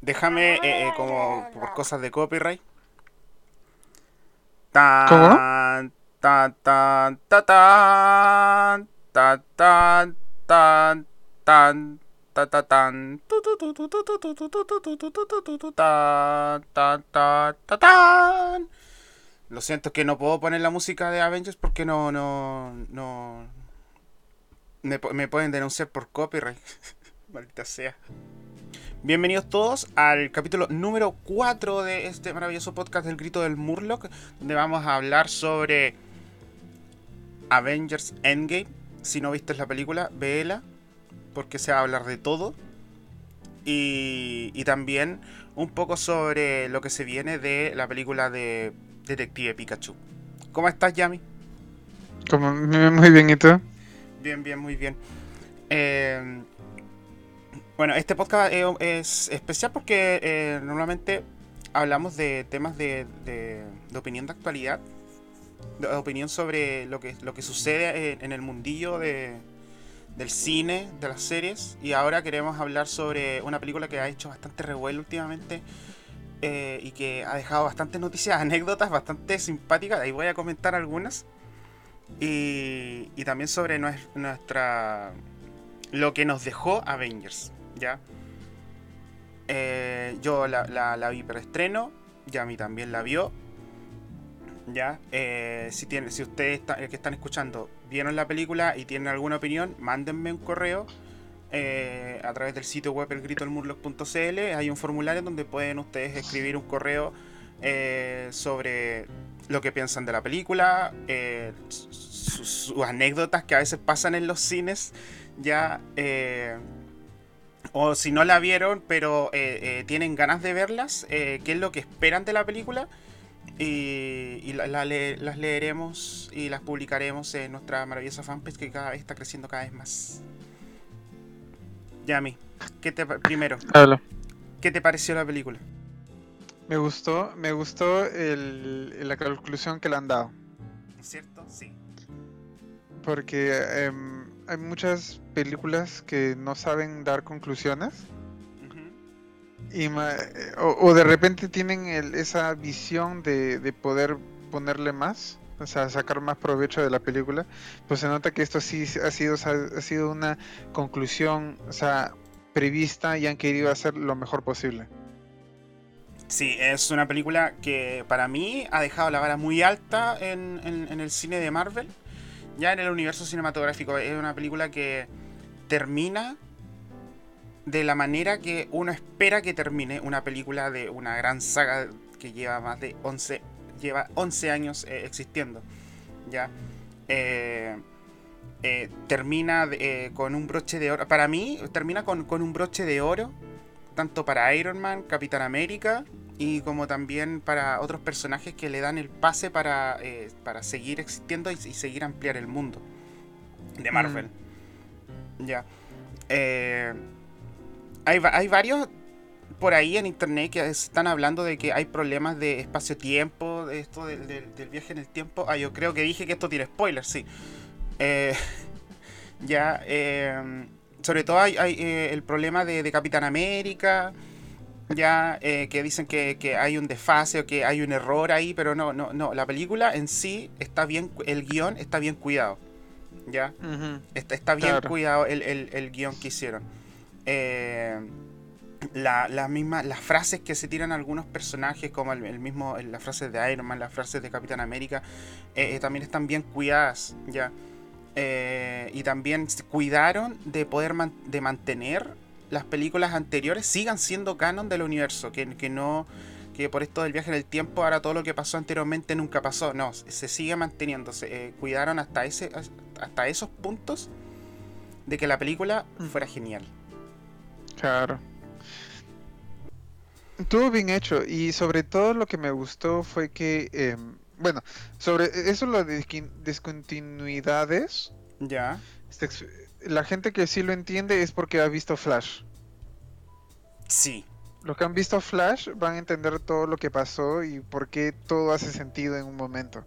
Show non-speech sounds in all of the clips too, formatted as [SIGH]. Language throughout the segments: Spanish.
Déjame, eh, eh, como por cosas de copyright. ¿Cómo? Tan. Lo siento que no puedo poner la música de Avengers porque no, no, no. Me, me pueden denunciar por copyright. Maldita sea. Bienvenidos todos al capítulo número 4 de este maravilloso podcast del grito del Murloc, donde vamos a hablar sobre Avengers Endgame. Si no viste la película, véela, porque se va a hablar de todo. Y, y también un poco sobre lo que se viene de la película de Detective Pikachu. ¿Cómo estás, Yami? Como, muy bien, ¿y tú? Bien, bien, muy bien. Eh, bueno, este podcast eh, es especial porque eh, normalmente hablamos de temas de, de- opinión de actualidad, de opinión sobre lo que, lo que sucede en, en el mundillo de, del cine, de las series, y ahora queremos hablar sobre una película que ha hecho bastante revuelo últimamente eh, y que ha dejado bastantes noticias, [LAUGHS] anécdotas bastante simpáticas, ahí voy a comentar algunas. Y, y también sobre nues- nuestra. lo que nos dejó Avengers, ¿ya? Eh, yo la, la, la vi preestreno, Yami también la vio. ¿Ya? Eh, si, tiene, si ustedes está- eh, que están escuchando vieron la película y tienen alguna opinión, mándenme un correo a través del sitio web elgritoelmurloc.cl. Hay un formulario donde pueden ustedes escribir un correo sobre lo que piensan de la película, eh, su- su- sus anécdotas que a veces pasan en los cines, ya, o si no la vieron, pero eh, eh, tienen ganas de verlas, eh, qué es lo que esperan de la película, y, y la- la le- las leeremos y las publicaremos en nuestra maravillosa fanpage que cada vez está creciendo cada vez más. Yami, ¿qué te, pa- primero, Habla. ¿qué te pareció la película? Me gustó, me gustó el, la conclusión que le han dado. ¿Cierto? Sí. Porque em, hay muchas películas que no saben dar conclusiones. Y ma- eh, o, o de repente tienen el- esa visión de, de poder ponerle más. O sea, sacar más provecho de la película. Pues se nota que esto sí ha sido, o sea, ha sido una conclusión, o sea, prevista y han querido hacer lo mejor posible. Sí, es una película que para mí ha dejado la vara muy alta en, en- en el cine de Marvel. Ya en el universo cinematográfico. Es una película que termina de la manera que uno espera que termine una película de una gran saga que lleva más de 11, lleva 11 años eh, existiendo. Ya. Eh, eh, termina eh, con un broche de oro. Para mí, termina con, con un broche de oro tanto para Iron Man, Capitán América y como también para otros personajes que le dan el pase para, eh, para seguir existiendo y, y seguir ampliar el mundo de Marvel. Ya. Eh, hay, hay varios por ahí en internet que están hablando de que hay problemas de espacio-tiempo, de esto del, del- del viaje en el tiempo. Ah, yo creo que dije que esto tiene spoilers, sí. Eh, [LAUGHS] ya, sobre todo hay, hay, el problema de, de Capitán América, ya eh, que dicen que, que hay un desfase o que hay un error ahí, pero no, no, no. La película en sí está bien, el guion está bien cuidado, ya. Está, está bien Claro. cuidado el, el, el guion que hicieron. Eh, la, la misma, las frases que se tiran algunos personajes, como el, el mismo, las frases de Iron Man, las frases de Capitán América, eh, eh, también están bien cuidadas, ya. Eh, y también se cuidaron de poder man- de mantener las películas anteriores sigan siendo canon del universo, que, que no que por esto del viaje en el tiempo ahora todo lo que pasó anteriormente nunca pasó, no, se sigue manteniendo, se eh, cuidaron hasta ese hasta esos puntos de que la película Mm. fuera genial. Claro. Estuvo bien hecho y sobre todo lo que me gustó fue que, em, bueno, sobre eso lo de discontinuidades, Ya. este la gente que sí lo entiende es porque ha visto Flash. Sí. Los que han visto Flash van a entender todo lo que pasó y por qué todo hace sentido en un momento.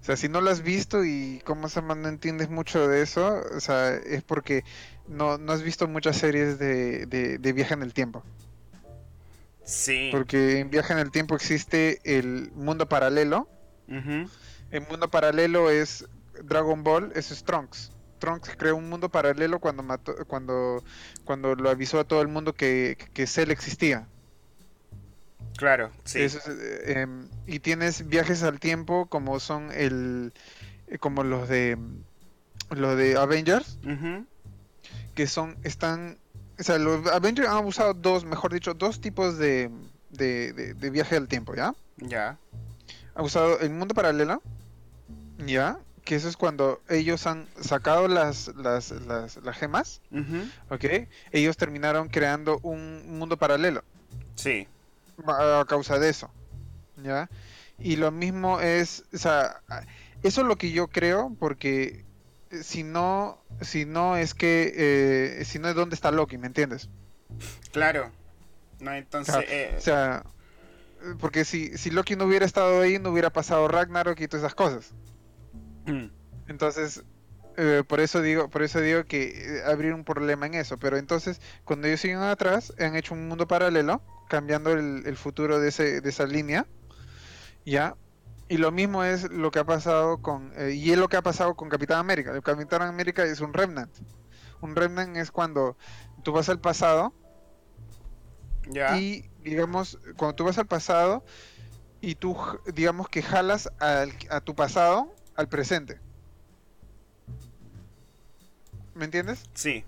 O sea, si no lo has visto y como se llama, no entiendes mucho de eso, o sea, es porque no, no has visto muchas series de, de, de viaje en el tiempo. Sí. Porque en Viaje en el Tiempo existe el mundo paralelo. El mundo paralelo es Dragon Ball, es Trunks. Trunks creó un mundo paralelo cuando mató, cuando, cuando lo avisó a todo el mundo que, que Cell existía. Claro, sí. Es, eh, em, y tienes viajes al tiempo como son el eh, como los de los de Avengers, que son están o sea, los Avengers han usado dos, mejor dicho, dos tipos de, de, de- de viaje al tiempo, ¿ya? Ya. Ha usado el mundo paralelo, ¿ya? Que eso es cuando ellos han sacado las, las, las, las gemas. ¿ok? Ellos terminaron creando un mundo paralelo. Sí. a a causa de eso. ¿Ya? Y lo mismo es, o sea, eso es lo que yo creo, porque eh, si no, si no es que, eh, si no es dónde está Loki, ¿me entiendes? Claro. No, entonces. Claro, eh, O sea, porque si, si Loki no hubiera estado ahí, no hubiera pasado Ragnarok y todas esas cosas. Mm, Entonces, eh, por eso digo, por eso digo que eh, habría un problema en eso. Pero entonces, cuando ellos siguen atrás, han hecho un mundo paralelo, cambiando el, el futuro de ese, de esa línea, ya. Y lo mismo es lo que ha pasado con, eh, y es lo que ha pasado con Capitán América. El Capitán América es un remnant. Un remnant es cuando tú vas al pasado ya. y digamos, cuando tú vas al pasado y tú, digamos que jalas al- a tu pasado al presente. ¿Me entiendes? Sí.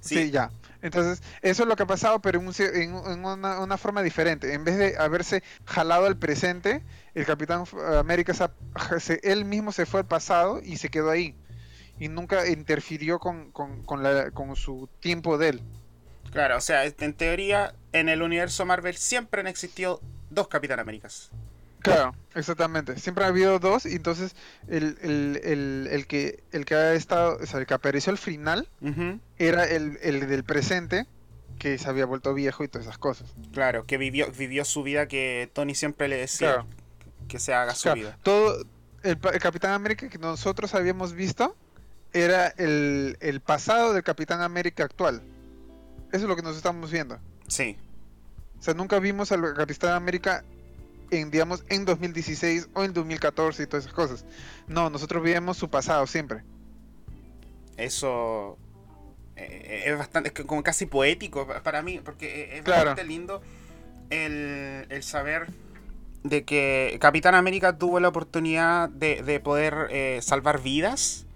Sí. Sí. ya. Entonces, eso es lo que ha pasado, pero en, un en, una, una forma diferente. En vez de haberse jalado al presente, el Capitán América se ha- se- él mismo se fue al pasado y se quedó ahí. Y nunca interfirió con, con, con la- con su tiempo de él. Claro, o sea, en teoría, en el universo Marvel siempre han existido dos Capitán Américas. Claro, [LAUGHS] exactamente. Siempre ha habido dos, y entonces el, el, el, el que el que ha estado, o sea, el que apareció al final era el, el del presente, que se había vuelto viejo y todas esas cosas. Claro, que vivió, vivió su vida que Tony siempre le decía Claro. que se haga su Claro, vida. todo el Capitán América que nosotros habíamos visto era el, el pasado del Capitán América actual. Eso es lo que nos estamos viendo. Sí, O sea, nunca vimos al Capitán América en, digamos, en 2016 o en 2014 y todas esas cosas. No, nosotros vimos su pasado siempre. eso eh, es bastante, es como casi poético pa- para mí, porque eh, es Claro. bastante lindo el, el saber de que Capitán América tuvo la oportunidad de, de poder eh, salvar vidas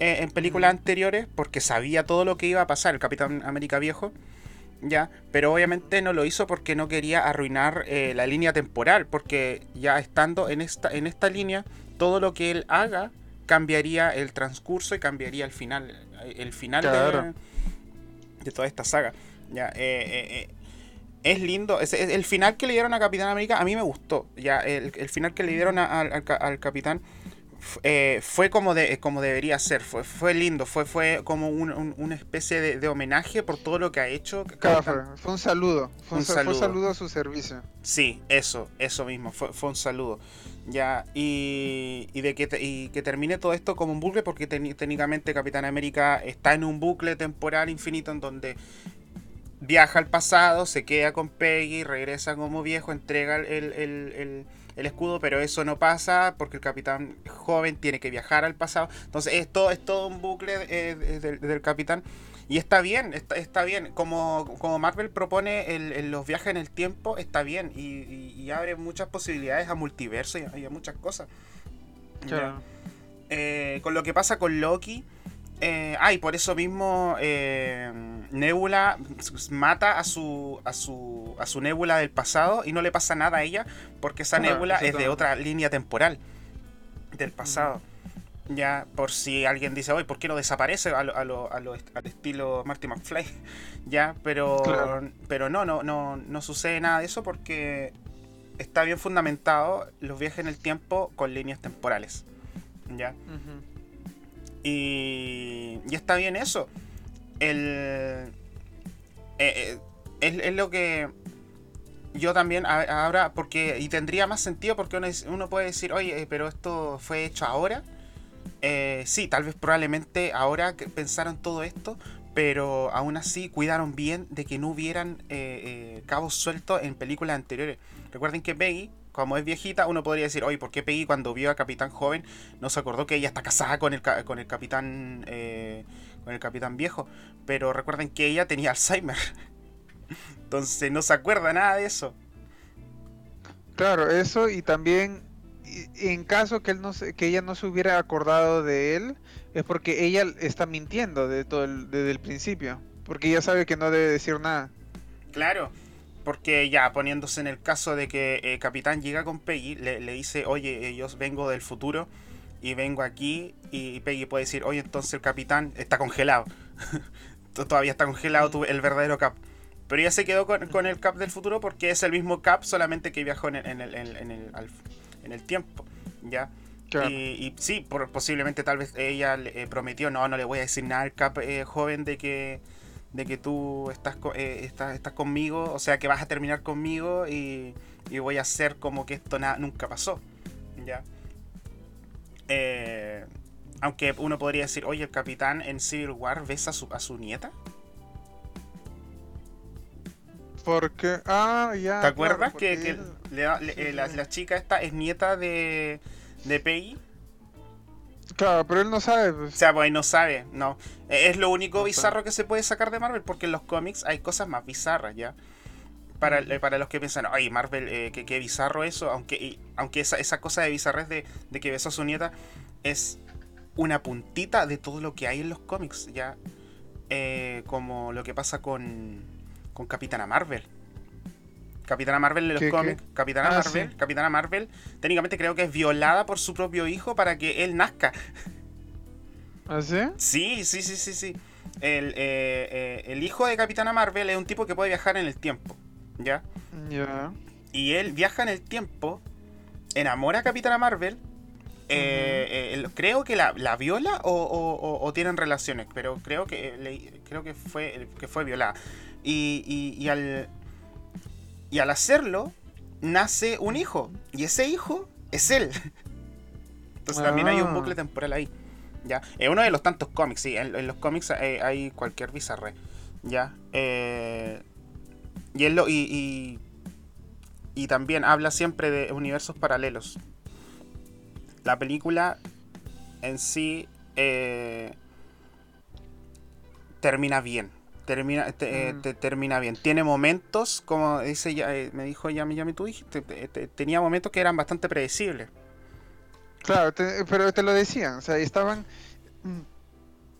eh, en películas Ujú. anteriores porque sabía todo lo que iba a pasar el Capitán América viejo. Ya, pero obviamente no lo hizo porque no quería arruinar eh, la línea temporal, porque ya estando en esta, en esta línea, todo lo que él haga cambiaría el transcurso y cambiaría el final, el final de- Claro. de, toda esta saga. Ya, eh, eh, es lindo, es- es- el final que le dieron a Capitán América a mí me gustó. Ya, el, el final que le dieron a- al, al ca- al Capitán eh, fue como de como debería ser, fue, fue lindo, fue, fue como un- un- una especie de, de homenaje por todo lo que ha hecho. Claro, fue, fue un saludo. Fue un, fue saludo. a su servicio. Sí, eso, eso mismo, fue, fue un saludo. Ya, y, y de que, te- y que termine todo esto como un bucle, porque técnicamente Capitán América está en un bucle temporal infinito en donde viaja al pasado, se queda con Peggy, regresa como viejo, entrega el, el- el- el- escudo, pero eso no pasa porque el capitán joven tiene que viajar al pasado. Entonces es todo, es todo un bucle eh, de- del, del capitán. Y está bien, está, está bien. Como, como Marvel propone el- el- los viajes en el tiempo, está bien. Y, y- y abre muchas posibilidades a multiverso y a, y a muchas cosas. Ya. Eh, con lo que pasa con Loki. Eh, ah, y por eso mismo eh, Nebula mata a su, a su a su Nebula del pasado y no le pasa nada a ella porque esa Ah, Nebula es de otra línea temporal del pasado. Ya, por si alguien dice, oye, ¿por qué no desaparece a lo- a lo- a lo est- al estilo Marty McFly? [LAUGHS] Ya, pero, Claro. pero no, no, no, no sucede nada de eso porque está bien fundamentado los viajes en el tiempo con líneas temporales. ¿Ya? Ujú. Y, y está bien eso. El, eh, eh, es, es lo que yo también ahora, porque, y tendría más sentido porque uno, puede decir, oye, eh, pero esto fue hecho ahora. Sí, tal vez probablemente ahora que pensaron todo esto, pero aún así cuidaron bien de que no hubieran cabos sueltos en películas anteriores. Recuerden que Peggy, como es viejita, uno podría decir, oye, ¿por qué Peggy cuando vio a Capitán joven no se acordó que ella está casada con el, con el Capitán eh, con el Capitán viejo? Pero recuerden que ella tenía Alzheimer. [LAUGHS] Entonces no se acuerda nada de eso. Claro, eso y también en caso que él no que ella no se hubiera acordado de él, es porque ella está mintiendo de todo desde el principio, porque ella sabe que no debe decir nada. Claro, porque ya poniéndose en el caso de que eh, Capitán llega con Peggy, le, dice, oye, yo vengo del futuro y vengo aquí, y Peggy puede decir, oye, entonces el Capitán está congelado. [LAUGHS] Todavía está congelado el verdadero Cap. Pero ella se quedó con, el Cap del futuro porque es el mismo Cap, solamente que viajó en el, en el, en el tiempo, ¿ya? Y, sí, por, posiblemente tal vez ella le eh, prometió, no, no le voy a decir nada al Cap eh, joven de que de que tú estás, eh, estás, estás, conmigo, o sea que vas a terminar conmigo y, y voy a hacer como que esto nunca pasó. ¿ya? aunque uno podría decir, oye, el capitán en Civil War besa a su, a su nieta. Porque, ah, ya. ¿Te acuerdas que, la, chica esta es nieta de, de Peggy? Claro, pero él no sabe. Pues. O sea, pues no sabe, no. E, es lo único bizarro que se puede sacar de Marvel, porque en los cómics hay cosas más bizarras, ¿ya? Para, eh, para los que piensan, ay, Marvel, eh, qué, bizarro eso, aunque, aunque esa, esa cosa de bizarrez de, de que besó a su nieta es una puntita de todo lo que hay en los cómics, ¿ya? Eh, como lo que pasa con, con Capitana Marvel. Capitana Marvel en los cómics. Capitana ah, Marvel. Capitana Marvel. Técnicamente creo que es violada por su propio hijo para que él nazca. ¿Ah, sí? Sí, sí, sí, sí, sí. El, eh, eh, el hijo de Capitana Marvel es un tipo que puede viajar en el tiempo. ¿Ya? Ya. Y él viaja en el tiempo, enamora a Capitana Marvel. Eh, creo que la, viola o, tienen relaciones, pero creo que creo que fue que fue violada. Y, y, al, y al hacerlo, nace un hijo. Y ese hijo es él. Entonces también hay un ah. bucle temporal ahí. ¿ya? Es uno de los tantos cómics, sí. En, los cómics hay, cualquier bizarre. ¿ya? Eh, y, él lo, y, y, también habla siempre de universos paralelos. La película en sí eh, termina bien termina, eh, te, termina bien. Tiene momentos, como dice ya, eh, me dijo Yami Yami, tú dijiste, tenía momentos que eran bastante predecibles. Claro, pero te lo decían, o sea, estaban,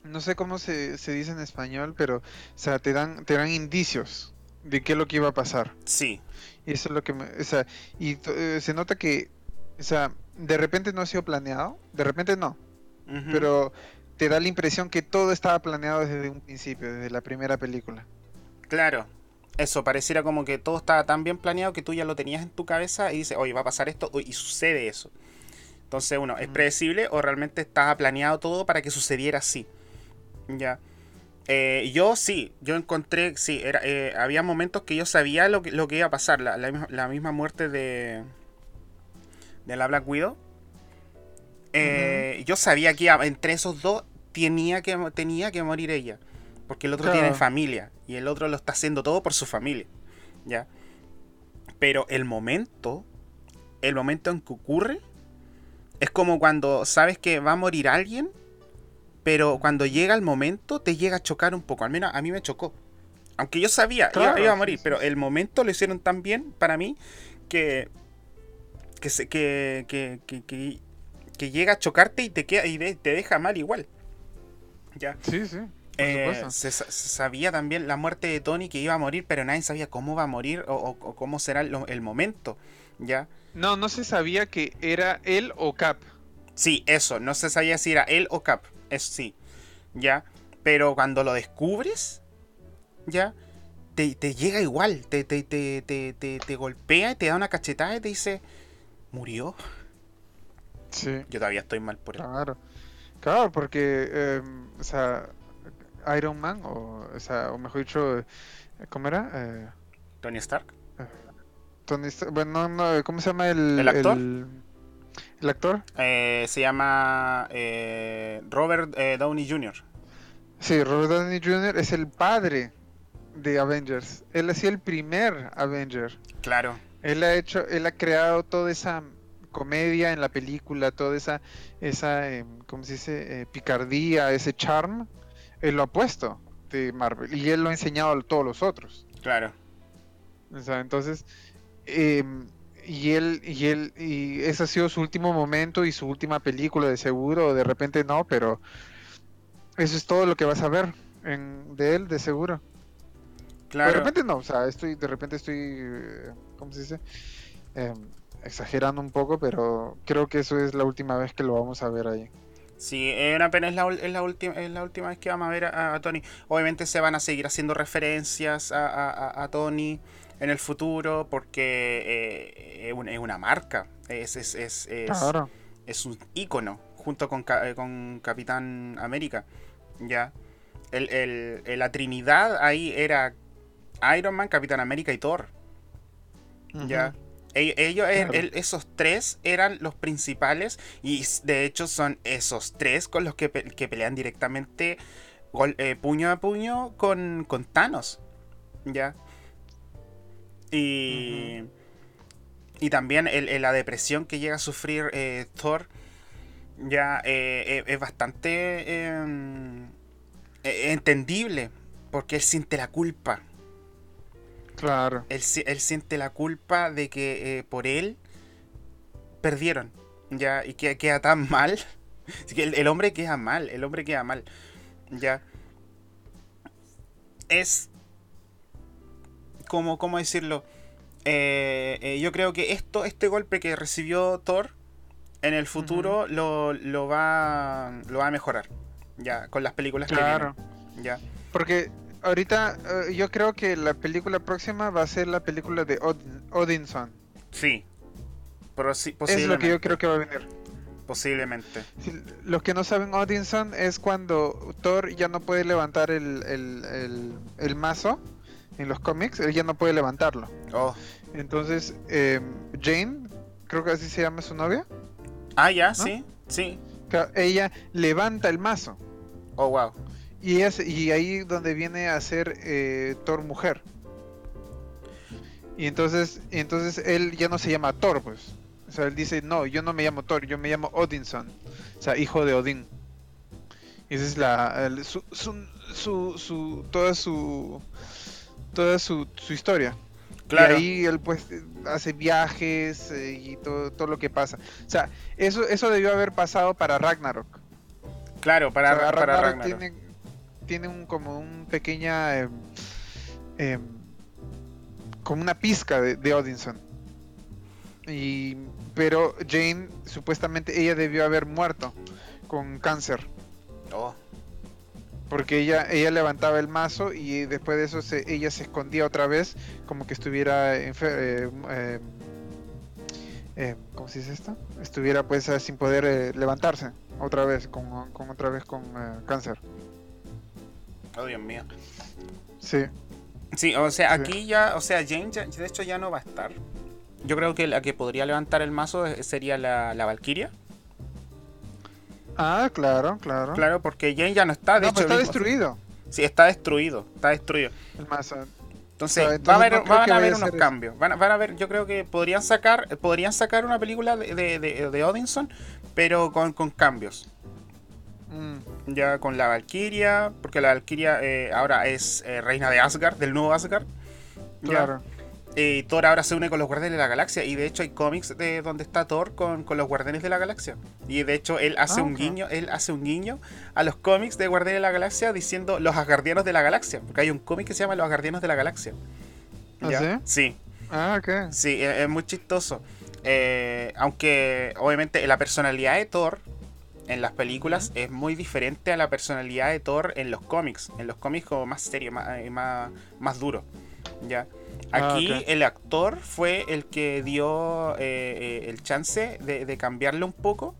no sé cómo se, dice en español, pero, o sea, te dan, te dan indicios de qué es lo que iba a pasar. Sí. Y eso es lo que me, o sea, y eh, se nota que, o sea, de repente no ha sido planeado, de repente no, pero te da la impresión que todo estaba planeado desde un principio, desde la primera película. Claro, eso, pareciera como que todo estaba tan bien planeado que tú ya lo tenías en tu cabeza y dices, oye, va a pasar esto y sucede eso. Entonces, uno, ¿es predecible o realmente estaba planeado todo para que sucediera así? Ya. Eh, yo sí, yo encontré, sí, era, eh, había momentos que yo sabía lo que, lo que iba a pasar. La, la, misma muerte de, de la Black Widow eh, yo sabía que entre esos dos tenía que, tenía que morir ella. Porque el otro tiene familia. Y el otro lo está haciendo todo por su familia. ¿Ya? Pero el momento. El momento en que ocurre. Es como cuando sabes que va a morir alguien. Pero cuando llega el momento. Te llega a chocar un poco. Al menos a mí me chocó. Aunque yo sabía que iba, a morir. Pero el momento lo hicieron tan bien para mí. Que. Que, que, que, que que llega a chocarte y te queda y te deja mal igual. ¿Ya? Sí, sí. Eh, se, sabía también la muerte de Tony que iba a morir, pero nadie sabía cómo va a morir o, cómo será el, momento. ¿Ya? No, no se sabía que era él o Cap. Sí, eso, no se sabía si era él o Cap. Eso sí. ¿Ya? Pero cuando lo descubres, ¿ya? Te, llega igual, te, te, te, te, te golpea y te da una cachetada y te dice, murió. Yo todavía estoy mal por él. Claro, claro, porque, em, o sea, Iron Man, o, o, sea, o mejor dicho, ¿cómo era? Eh, Tony Stark. Eh, Tony Stark, bueno, no, ¿cómo se llama el, ¿El actor? El, actor? Eh, se llama Robert Downey Jr. Sí, Robert Downey Jr. es el padre de Avengers. Él ha sido el primer Avenger. Claro. Él ha hecho, él ha creado toda esa comedia en la película, toda esa, esa, eh, ¿cómo se dice? Eh, picardía, ese charm. Él lo ha puesto de Marvel y él lo ha enseñado a todos los otros. Claro. O sea, entonces, eh, y él, y él, y ese ha sido su último momento y su última película de seguro, de repente no, pero eso es todo lo que vas a ver en, de él, de seguro. Claro. De repente no, o sea, estoy, de repente estoy, eh, ¿cómo se dice? Exagerando un poco, pero creo que eso es la última vez que lo vamos a ver ahí. Sí, es una pena, es la, es la, última, es la última vez que vamos a ver a, a Tony. Obviamente se van a seguir haciendo referencias a, a, a Tony en el futuro porque eh, es, una, es, una, marca, es, es, es, claro. es un ícono junto con, eh, con Capitán América. Ya. El, el, la Trinidad ahí era Iron Man, Capitán América y Thor. Uh -huh. Ellos, claro. el, esos tres eran los principales y de hecho son esos tres con los que, que pelean directamente gol, eh, puño a puño con, con Thanos. ¿Ya? Y, uh -huh. y también el, el, la depresión que llega a sufrir eh, Thor ya eh, es bastante em, entendible porque él siente la culpa Claro. Él, él, siente la culpa de que eh, por él perdieron. Ya, y que queda tan mal. [LAUGHS] El, el, hombre queda mal, el hombre queda mal. Ya. Es. como ¿Cómo decirlo? Eh, eh, yo creo que esto, este golpe que recibió Thor en el futuro uh -huh. lo, lo, va, lo va a mejorar. Ya, con las películas claro. que vienen. Ya. Porque ahorita uh, yo creo que la película próxima va a ser la película de Od Odinson. Sí. Pero sí es lo que yo creo que va a venir. Posiblemente. Sí, los que no saben Odinson es cuando Thor ya no puede levantar el, el, el, el mazo en los cómics, él ya no puede levantarlo. Oh. Entonces, eh, Jane, creo que así se llama su novia. Ah, ya, ¿no? sí, sí. Ella levanta el mazo. Oh, wow. Y, es, y ahí donde viene a ser eh, Thor mujer. Y entonces, entonces él ya no se llama Thor, pues. O sea, él dice, no, yo no me llamo Thor, yo me llamo Odinson. O sea, hijo de Odín. Y esa es la... El, su, su, su, su, toda su... Toda su, su historia. Claro. Y ahí él pues hace viajes eh, y todo, todo lo que pasa. O sea, eso, eso debió haber pasado para Ragnarok. Claro, para, o sea, para Ragnarok, Ragnarok. Tiene, tiene un como un pequeña eh, eh, como una pizca de, de, Odinson y pero Jane supuestamente ella debió haber muerto con cáncer oh. porque ella ella levantaba el mazo y después de eso se, ella se escondía otra vez como que estuviera eh, ¿cómo se dice esto? estuviera pues sin poder levantarse otra vez con, con otra vez con cáncer Oh, Dios mío. Sí. Sí, o sea, aquí ya, o sea, Jane ya, de hecho ya no va a estar. Yo creo que la que podría levantar el mazo sería la, la Valkyria. Ah, claro, claro. Claro, porque Jane ya no está, de no, hecho. está mismo, destruido. Sí, está destruido, está destruido. El mazo. Entonces, entonces va a haber, no van a haber unos cambios. Van a, van a ver, yo creo que podrían sacar, podrían sacar una película de, de, de, de Odinson, pero con, con cambios. Mm. Ya con la Valkyria, porque la Valkyria eh, ahora es eh, reina de Asgard, del nuevo Asgard. Claro. Eh, Thor ahora se une con los Guardianes de la Galaxia. Y de hecho hay cómics de donde está Thor con, con los Guardianes de la Galaxia. Y de hecho él hace ah, un okay. guiño, él hace un guiño a los cómics de Guardianes de la Galaxia diciendo los Asgardianos de la Galaxia. Porque hay un cómic que se llama Los Asgardianos de la Galaxia. ¿Ah, sí? Sí. Ah, ok. Sí, es, es muy chistoso. Eh, aunque obviamente la personalidad de Thor en las películas es muy diferente a la personalidad de Thor en los cómics. En los cómics como más serio, más, más, más duro. ¿ya? Aquí ah, okay. el actor fue el que dio eh, eh, el chance de, de, cambiarle un poco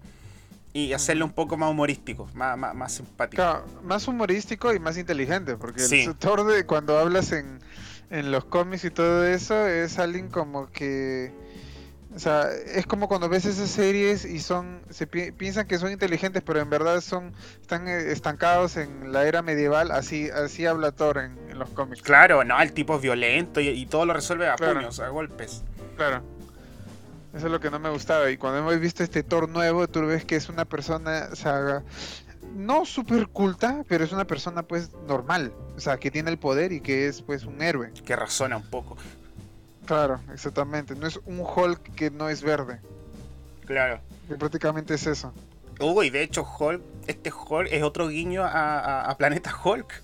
y hacerlo un poco más humorístico, más, más, más simpático. Claro, más humorístico y más inteligente, porque sí. el Thor de cuando hablas en, en los cómics y todo eso es alguien como que O sea, es como cuando ves esas series y son, se pi- piensan que son inteligentes, pero en verdad son, están eh, estancados en la era medieval, así, así habla Thor en, en los cómics. Claro, no, el tipo es violento y, y todo lo resuelve a Claro. puños, a golpes. Claro. Eso es lo que no me gustaba. Y cuando hemos visto este Thor nuevo, tú ves que es una persona, o sea, no súper culta, pero es una persona pues normal. O sea, que tiene el poder y que es pues un héroe. Que razona un poco. Claro, exactamente. No es un Hulk que no es verde. Claro. Que prácticamente es eso. Hugo, y de hecho, Hulk, este Hulk es otro guiño a, a- a Planeta Hulk.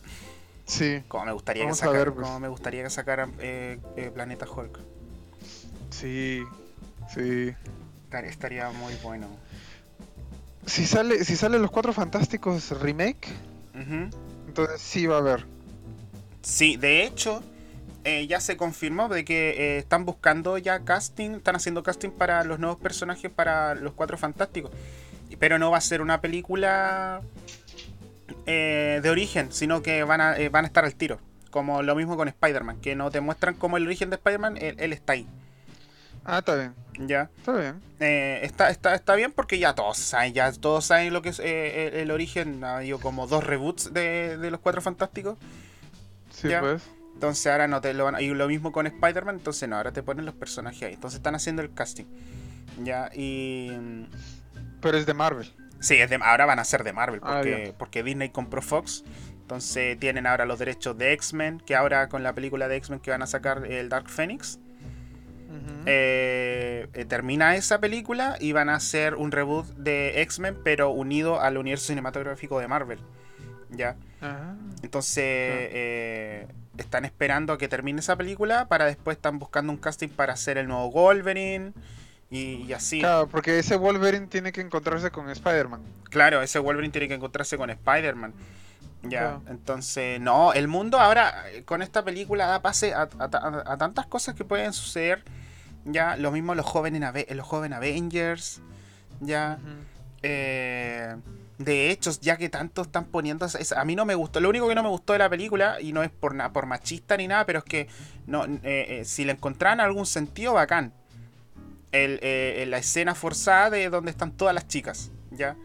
Sí, Como me gustaría Vamos que sacaran, ver, pues. como me gustaría que sacaran eh, eh, Planeta Hulk. sí, sí. Estar- Estaría muy bueno. Si sale, si sale los Cuatro Fantásticos remake, entonces sí va a haber. Sí, de hecho, eh, ya se confirmó de que eh, están buscando ya casting, están haciendo casting para los nuevos personajes para los Cuatro Fantásticos. Pero no va a ser una película eh, de origen, sino que van a, van a estar al tiro. Como lo mismo con Spider-Man, que no te muestran como el origen de Spider-Man, él, él está ahí. Ah, está bien, ¿Ya? está bien. Está, está, está bien porque ya todos saben, ya todos saben lo que es el, el origen. Ha habido como dos reboots de, de los Cuatro Fantásticos. Sí, Ya. pues. Entonces ahora no te lo van a... Y lo mismo con Spider-Man, entonces no, ahora te ponen los personajes ahí. Entonces están haciendo el casting. Ya, y... mm, Pero es de Marvel. Sí, es de- ahora van a ser de Marvel, Ah, porque, Disney compró Fox. Entonces tienen ahora los derechos de X-Men, que ahora con la película de X-Men que van a sacar el Dark Phoenix, eh, eh, termina esa película y van a hacer un reboot de X-Men, pero unido al universo cinematográfico de Marvel. Ya. Ajá. Entonces, eh, están esperando a que termine esa película para después están buscando un casting para hacer el nuevo Wolverine y, y así. Claro. Claro, porque ese Wolverine tiene que encontrarse con Spider-Man. ese Wolverine tiene que encontrarse con Spider-Man. Ya, Claro. entonces, no, el mundo ahora eh, con esta película da pase a, a- a- a tantas cosas que pueden suceder. Ya, lo mismo los jóvenes, los jóvenes Avengers. Ya, Eh, de hecho, ya que tanto están poniendo. es- a mí no me gustó. Lo único que no me gustó de la película, y no es por, na- por machista ni nada, pero es que no, eh, eh, si le encontraran algún sentido, bacán. El, eh, la escena forzada de donde están todas las chicas. ¿Ya?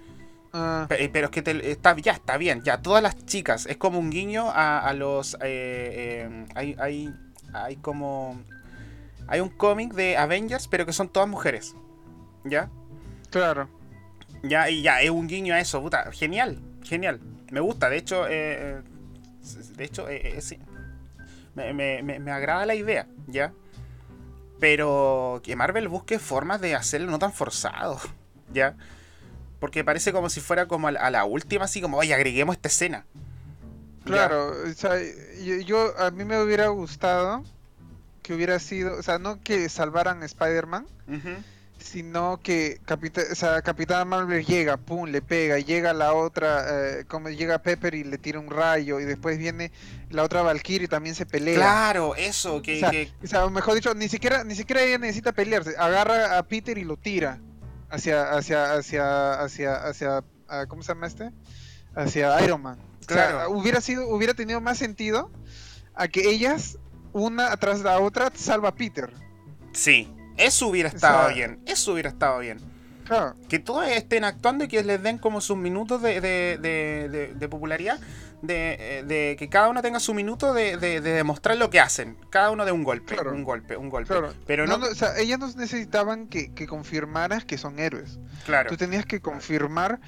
Ah, Pe- Pero es que te- está, ya está bien, ya todas las chicas. Es como un guiño a, a los. hay, hay, hay como. Hay un cómic de Avengers, pero que son todas mujeres. ¿Ya? claro. Ya, y ya, es un guiño a eso, puta. Genial, genial. Me gusta, de hecho, eh, eh, de hecho, eh, eh, sí. Me, me- me- me agrada la idea, ¿ya? Pero que Marvel busque formas de hacerlo no tan forzado, [LAUGHS] ¿ya? Porque parece como si fuera como a la, última, así como, oye, agreguemos esta escena. Claro, o sea, yo, yo- a mí me hubiera gustado que hubiera sido, o sea, no que salvaran a Spider-Man, Ujú. Sino que Capita- o sea, Capitán Marvel llega, pum, le pega, llega la otra, eh, como llega Pepper y le tira un rayo, y después viene la otra Valkyrie y también se pelea. Claro, eso, que, O sea, que- O sea, mejor dicho, ni siquiera, ni siquiera ella necesita pelearse. Agarra a Peter y lo tira hacia, hacia, hacia, hacia, hacia, ah, ¿cómo se llama este? Hacia Iron Man. O sea, Claro. hubiera sido, hubiera tenido más sentido a que ellas, una de la otra, salva a Peter. sí, eso hubiera estado sea- bien, eso hubiera estado bien. Claro, que todos estén actuando y que les den como sus minutos de, de- de- de- popularidad, de, eh, de que cada uno tenga su minuto de, de- de demostrar lo que hacen, cada uno de un golpe, Claro. un golpe, un golpe. claro. Pero No, no, no, o sea, ellas no necesitaban que, que confirmaras que son héroes. claro, Tú tenías que confirmar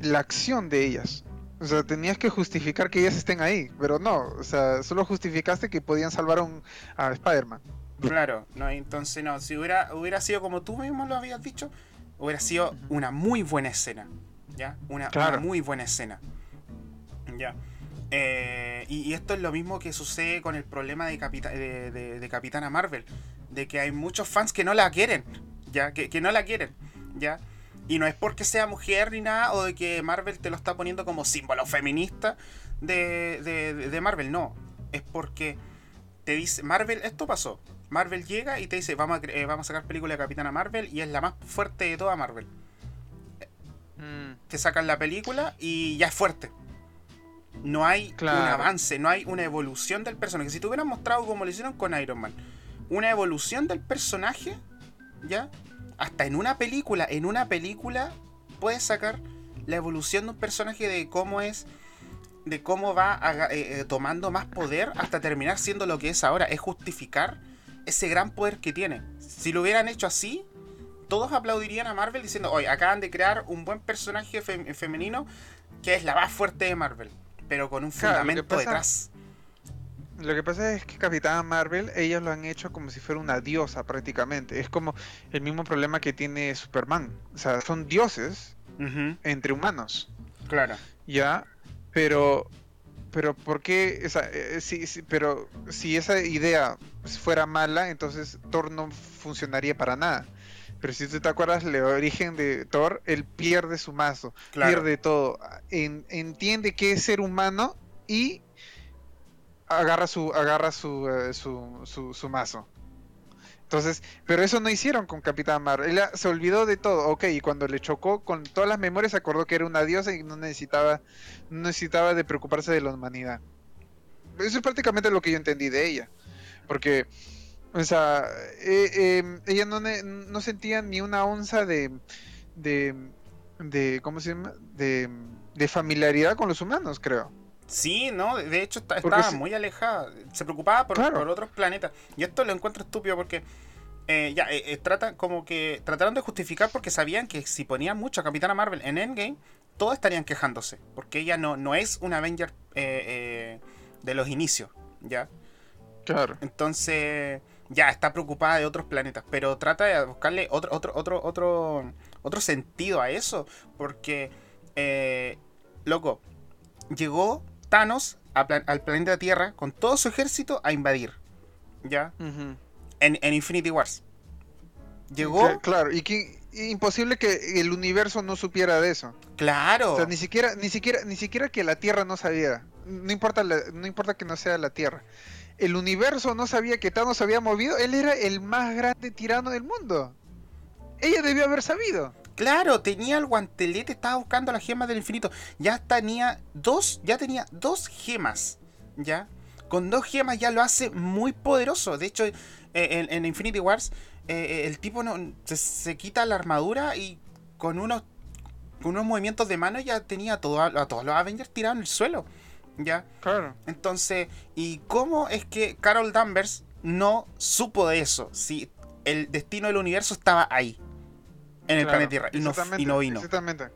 la acción de ellas. O sea, tenías que justificar que ellas estén ahí, pero no, o sea, solo justificaste que podían salvar a, un, a Spider-Man. Claro, no, entonces no, si hubiera, hubiera sido como tú mismo lo habías dicho, hubiera sido una muy buena escena, ¿ya? Una, Claro. una muy buena escena, ¿ya? Eh, y, y esto es lo mismo que sucede con el problema de, Capita- de, de- de Capitana Marvel. De que hay muchos fans que no la quieren. ¿Ya? Que, que no la quieren. ¿Ya? Y no es porque sea mujer ni nada. O de que Marvel te lo está poniendo como símbolo feminista de, de- de- de Marvel. No. Es porque te dice. Marvel, esto pasó. Marvel llega y te dice, vamos a, eh, vamos a sacar película de Capitana Marvel. Y es la más fuerte de toda Marvel. Te sacan la película y ya es fuerte. No hay Claro. un avance, no hay una evolución del personaje. Si te hubieran mostrado como lo hicieron con Iron Man, una evolución del personaje, ¿ya? hasta en una película, en una película puedes sacar la evolución de un personaje de cómo es, de cómo va eh, eh, tomando más poder hasta terminar siendo lo que es ahora. Es justificar ese gran poder que tiene. Si lo hubieran hecho así, todos aplaudirían a Marvel diciendo, oye, acaban de crear un buen personaje femenino que es la más fuerte de Marvel, pero con un fundamento detrás. Lo que pasa es que Capitana Marvel, ellos lo han hecho como si fuera una diosa prácticamente. Es como el mismo problema que tiene Superman. O sea, son dioses entre humanos. Claro. Ya, pero pero ¿por qué esa, eh, si, pero si esa idea fuera mala, entonces Thor no funcionaría para nada. Pero si tú te acuerdas el origen de Thor, él pierde su mazo, pierde todo, entiende que es ser humano y agarra su agarra su, eh, su, su, mazo. Entonces, pero eso no hicieron con Capitán Marvel. Ella se olvidó de todo, ok, y cuando le chocó con todas las memorias se acordó que era una diosa y no necesitaba, no necesitaba de preocuparse de la humanidad. Eso es prácticamente lo que yo entendí de ella. Porque, o sea, eh, em, ella no, no, sentía ni una onza de, de, de, ¿cómo se llama? De, de familiaridad con los humanos, creo. Sí, no, de hecho estaba muy alejada. Se preocupaba por, otros planetas. Y esto lo encuentro estúpido porque eh, ya eh, eh, trata como que trataron de justificar porque sabían que si ponían mucho a Capitana Marvel en Endgame, todos estarían quejándose. Porque ella no, no es una Avenger de los inicios, ¿ya? Claro. Entonces, ya está preocupada de otros planetas. Pero trata de buscarle otro, otro, otro, otro, otro sentido a eso. Porque, loco, llegó Thanos al planeta Tierra con todo su ejército a invadir. ¿Ya? en, Infinity Wars. Llegó. Claro, y que imposible que el universo no supiera de eso. Claro. O sea, ni siquiera, ni siquiera, ni siquiera que la Tierra no sabía. No importa, no importa que no sea la Tierra. El universo no sabía que Thanos había movido. Él era el más grande tirano del mundo. Ella debió haber sabido. Claro, tenía el guantelete, estaba buscando las gemas del infinito. Ya tenía dos, ya tenía dos gemas. ¿Ya? Con dos gemas ya lo hace muy poderoso. De hecho, eh, en, Infinity Wars, eh, eh, el tipo no, se, quita la armadura y con unos, con unos movimientos de mano ya tenía todo, a, todos los Avengers tirados en el suelo. ¿Ya? Claro. Entonces, ¿y cómo es que Carol Danvers no supo de eso? Si el destino del universo estaba ahí en el planeta Tierra y no, vino. Exactamente.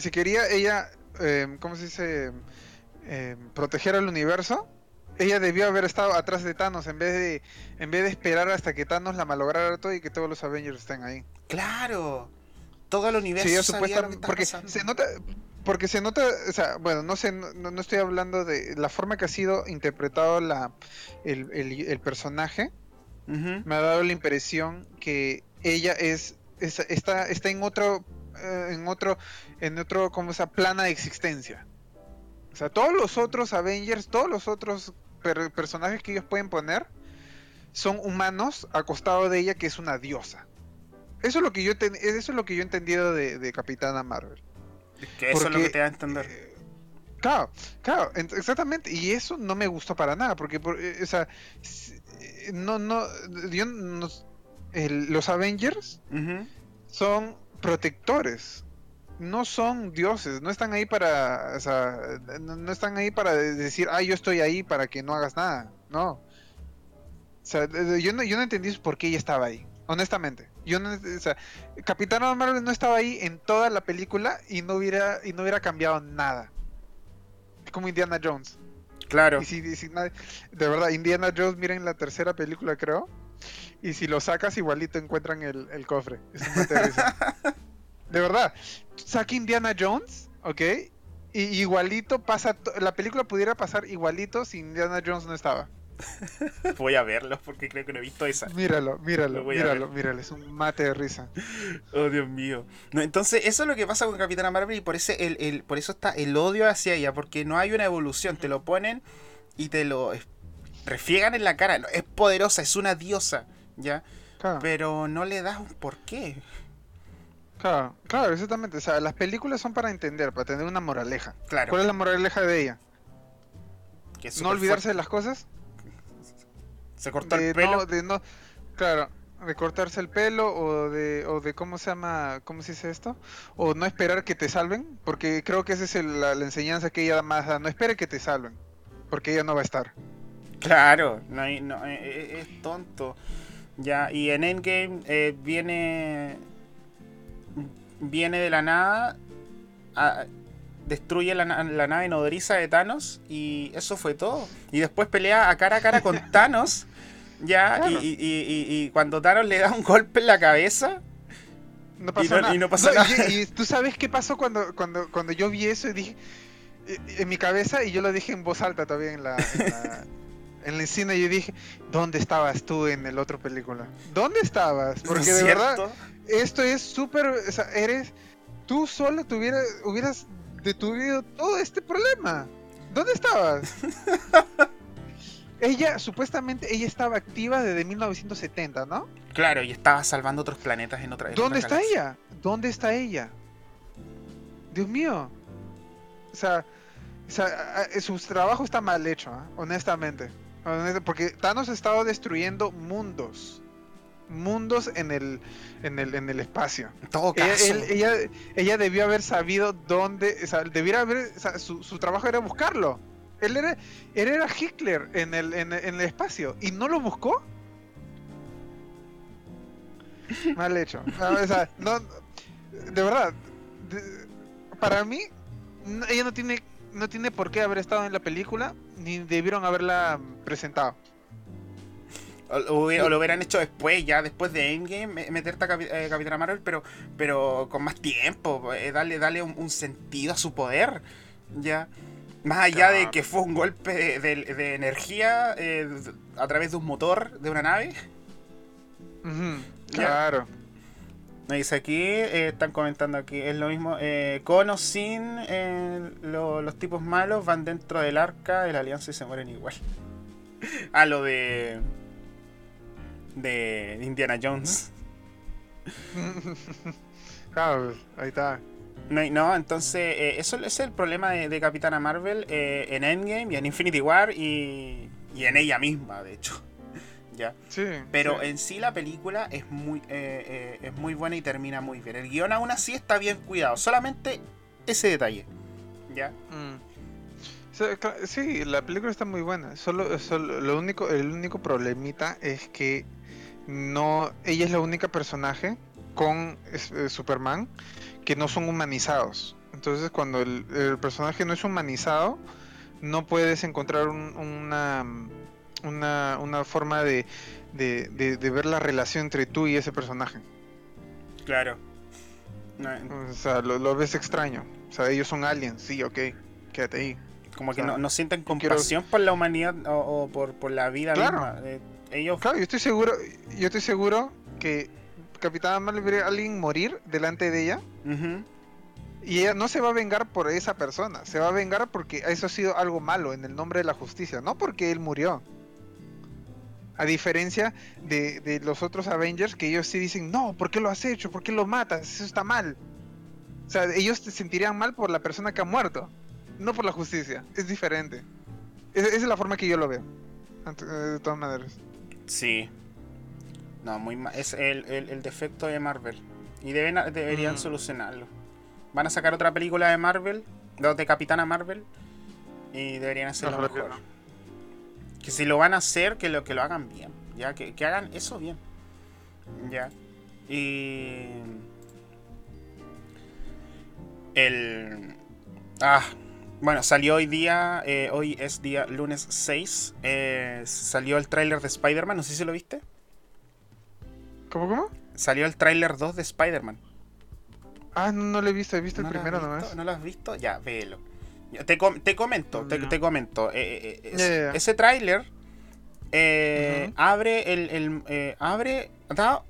Si quería ella, eh, ¿cómo se dice? Eh, proteger al universo, ella debió haber estado atrás de Thanos en vez de en vez de esperar hasta que Thanos la malograra todo y que todos los Avengers estén ahí. Claro. Todo el universo porque se nota porque se nota, o sea, bueno, no sé, no, estoy hablando de la forma que ha sido interpretado la el, personaje. Me ha dado la impresión que ella es está, está en otro, eh, en otro, en otro, como esa plana de existencia. O sea, todos los otros Avengers, todos los otros personajes que ellos pueden poner son humanos a costado de ella que es una diosa. Eso es lo que yo eso es lo que yo he entendido de, Capitana Marvel. que eso es lo que te da a entender. Eh, claro, claro, exactamente. Y eso no me gustó para nada, porque, eh, o sea, no, no, yo no, los Avengers son protectores. No son dioses, no están ahí para, o sea, no, están ahí para decir, ah, yo estoy ahí para que no hagas nada. No. O sea, yo no, yo no entendí por qué ella estaba ahí, honestamente. Yo no, o sea, Capitán Marvel no estaba ahí en toda la película y no hubiera, y no hubiera cambiado nada. Es como Indiana Jones. Claro. Y de verdad, Indiana Jones, miren la tercera película, creo y si lo sacas, igualito encuentran el, cofre. Es un [LAUGHS] de verdad. Saca Indiana Jones, ¿ok? Y igualito pasa. La película pudiera pasar igualito si Indiana Jones no estaba. [LAUGHS] Voy a verlo porque creo que no he visto esa. Míralo, míralo, míralo, míralo. Es un mate de risa. Oh, Dios mío. No, entonces, eso es lo que pasa con Capitana Marvel y por, ese, el, el, por eso está el odio hacia ella, porque no hay una evolución. Te lo ponen y te lo refiegan en la cara. Es poderosa, es una diosa. ¿ya? Pero no le das un porqué. Claro, claro, exactamente. O sea, las películas son para entender, para tener una moraleja. Claro. ¿Cuál es la moraleja de ella? no olvidarse de las cosas. Se cortó el pelo. claro, de cortarse el pelo o de, o de cómo se llama, cómo se dice esto, o no esperar que te salven, porque creo que esa es el- la, la enseñanza que ella más da, no espere que te salven, porque ella no va a estar. Claro, no hay- no, eh, eh, es tonto. Ya, y en Endgame eh, viene. Viene de la nada. a- destruye la, na- la nave nodriza de Thanos. Y eso fue todo. Y después pelea a cara a cara con [LAUGHS] Thanos. Ya, y- Claro. y, y- y- y cuando Thanos le da un golpe en la cabeza. No pasó no- nada. y no pasó y- nada. Y, tú sabes qué pasó cuando, cuando, cuando yo vi eso y dije, eh, en mi cabeza, y yo lo dije en voz alta todavía en la, en la, [LAUGHS] en el cine, yo dije, ¿dónde estabas tú en el otro película? ¿Dónde estabas? Porque de verdad, esto es súper, o sea, eres, tú solo tuviera, hubieras detuvido todo este problema. ¿Dónde estabas? [LAUGHS] ella, supuestamente, ella estaba activa desde 1970, ¿no? Claro, y estaba salvando otros planetas en otra en ¿Dónde otra está galaxia. ella? ¿Dónde está ella? Dios mío. O sea, o sea, su trabajo está mal hecho, ¿ah? honestamente. Porque Thanos ha estado destruyendo mundos. Mundos en el, en el, en el espacio. En todo Ella, caso. él- ella, ella debió haber sabido dónde, o sea, debiera haber, o sea, su, su trabajo era buscarlo. Él era, él era Hitler en el, en, el- en el espacio y no lo buscó. Mal hecho. No, o sea, no, de verdad, de- para mí, ella no tiene, no tiene por qué haber estado en la película ni debieron haberla presentado. O, lo hubieran hecho después, ya después de Endgame, me- meterte a Capi- eh, Capitana Marvel, pero, pero con más tiempo, eh, darle, darle un, un sentido a su poder, ya. Más allá de que fue un golpe de, de- de energía eh, a través de un motor de una nave. Claro. Me dice aquí, eh, están comentando aquí, es lo mismo, eh, con o sin eh, lo- los tipos malos van dentro del arca de la alianza y se mueren igual. [LAUGHS] A lo de... De Indiana Jones. Claro, [LAUGHS] ahí está. No, entonces, eh, eso es el problema de, de Capitana Marvel en Endgame y en Infinity War y, y en ella misma, de hecho. ¿Ya? Sí. Pero sí. en sí la película es muy, eh, eh, es muy buena y termina muy bien. El guion aún así está bien cuidado, solamente ese detalle. ¿Ya? Mm. Sí, la película está muy buena. Solo, solo- lo único, el único problemita es que no, ella es la única personaje con eh, Superman que no son humanizados. Entonces, cuando el, el personaje no es humanizado, no puedes encontrar un- una, una, una forma de, de, de- de ver la relación entre tú y ese personaje. Claro. No, O sea, lo, lo ves extraño. O sea, ellos son aliens, sí, ok, quédate ahí. como que o sea, no, no quiero- compasión por la humanidad o, o por, por la vida Claro. misma. Eh, ellos... Claro, yo estoy seguro, yo estoy seguro que Capitana Marvel vería a alguien morir delante de ella y ella no se va a vengar por esa persona, se va a vengar porque eso ha sido algo malo en el nombre de la justicia, no porque él murió. A diferencia de, de los otros Avengers que ellos sí dicen, no, ¿por qué lo has hecho? ¿Por qué lo matas? Eso está mal. O sea, ellos se sentirían mal por la persona que ha muerto, no por la justicia. Es diferente. Es- esa es la forma que yo lo veo. Eh, De todas maneras. Sí. No, muy ma- Es el, el- el defecto de Marvel. Y deben, deberían Mm. solucionarlo. Van a sacar otra película de Marvel, de Capitana Marvel, y deberían hacerlo mejor. Que si lo van a hacer, que lo, que lo hagan bien. Ya, que, que hagan eso bien. Ya. Y. El. Ah. Bueno, salió hoy día. eh, hoy es día lunes 6. eh, salió el tráiler de Spider-Man. No sé si lo viste. ¿Cómo, cómo? Salió el tráiler 2 de Spider-Man. Ah, no, no lo he visto, he visto ¿No el primero visto? nomás. ¿No lo has visto? Ya, véelo. Te, com- te comento, te, No. te comento. eh, eh, eh. Ese tráiler eh, abre el, el, abre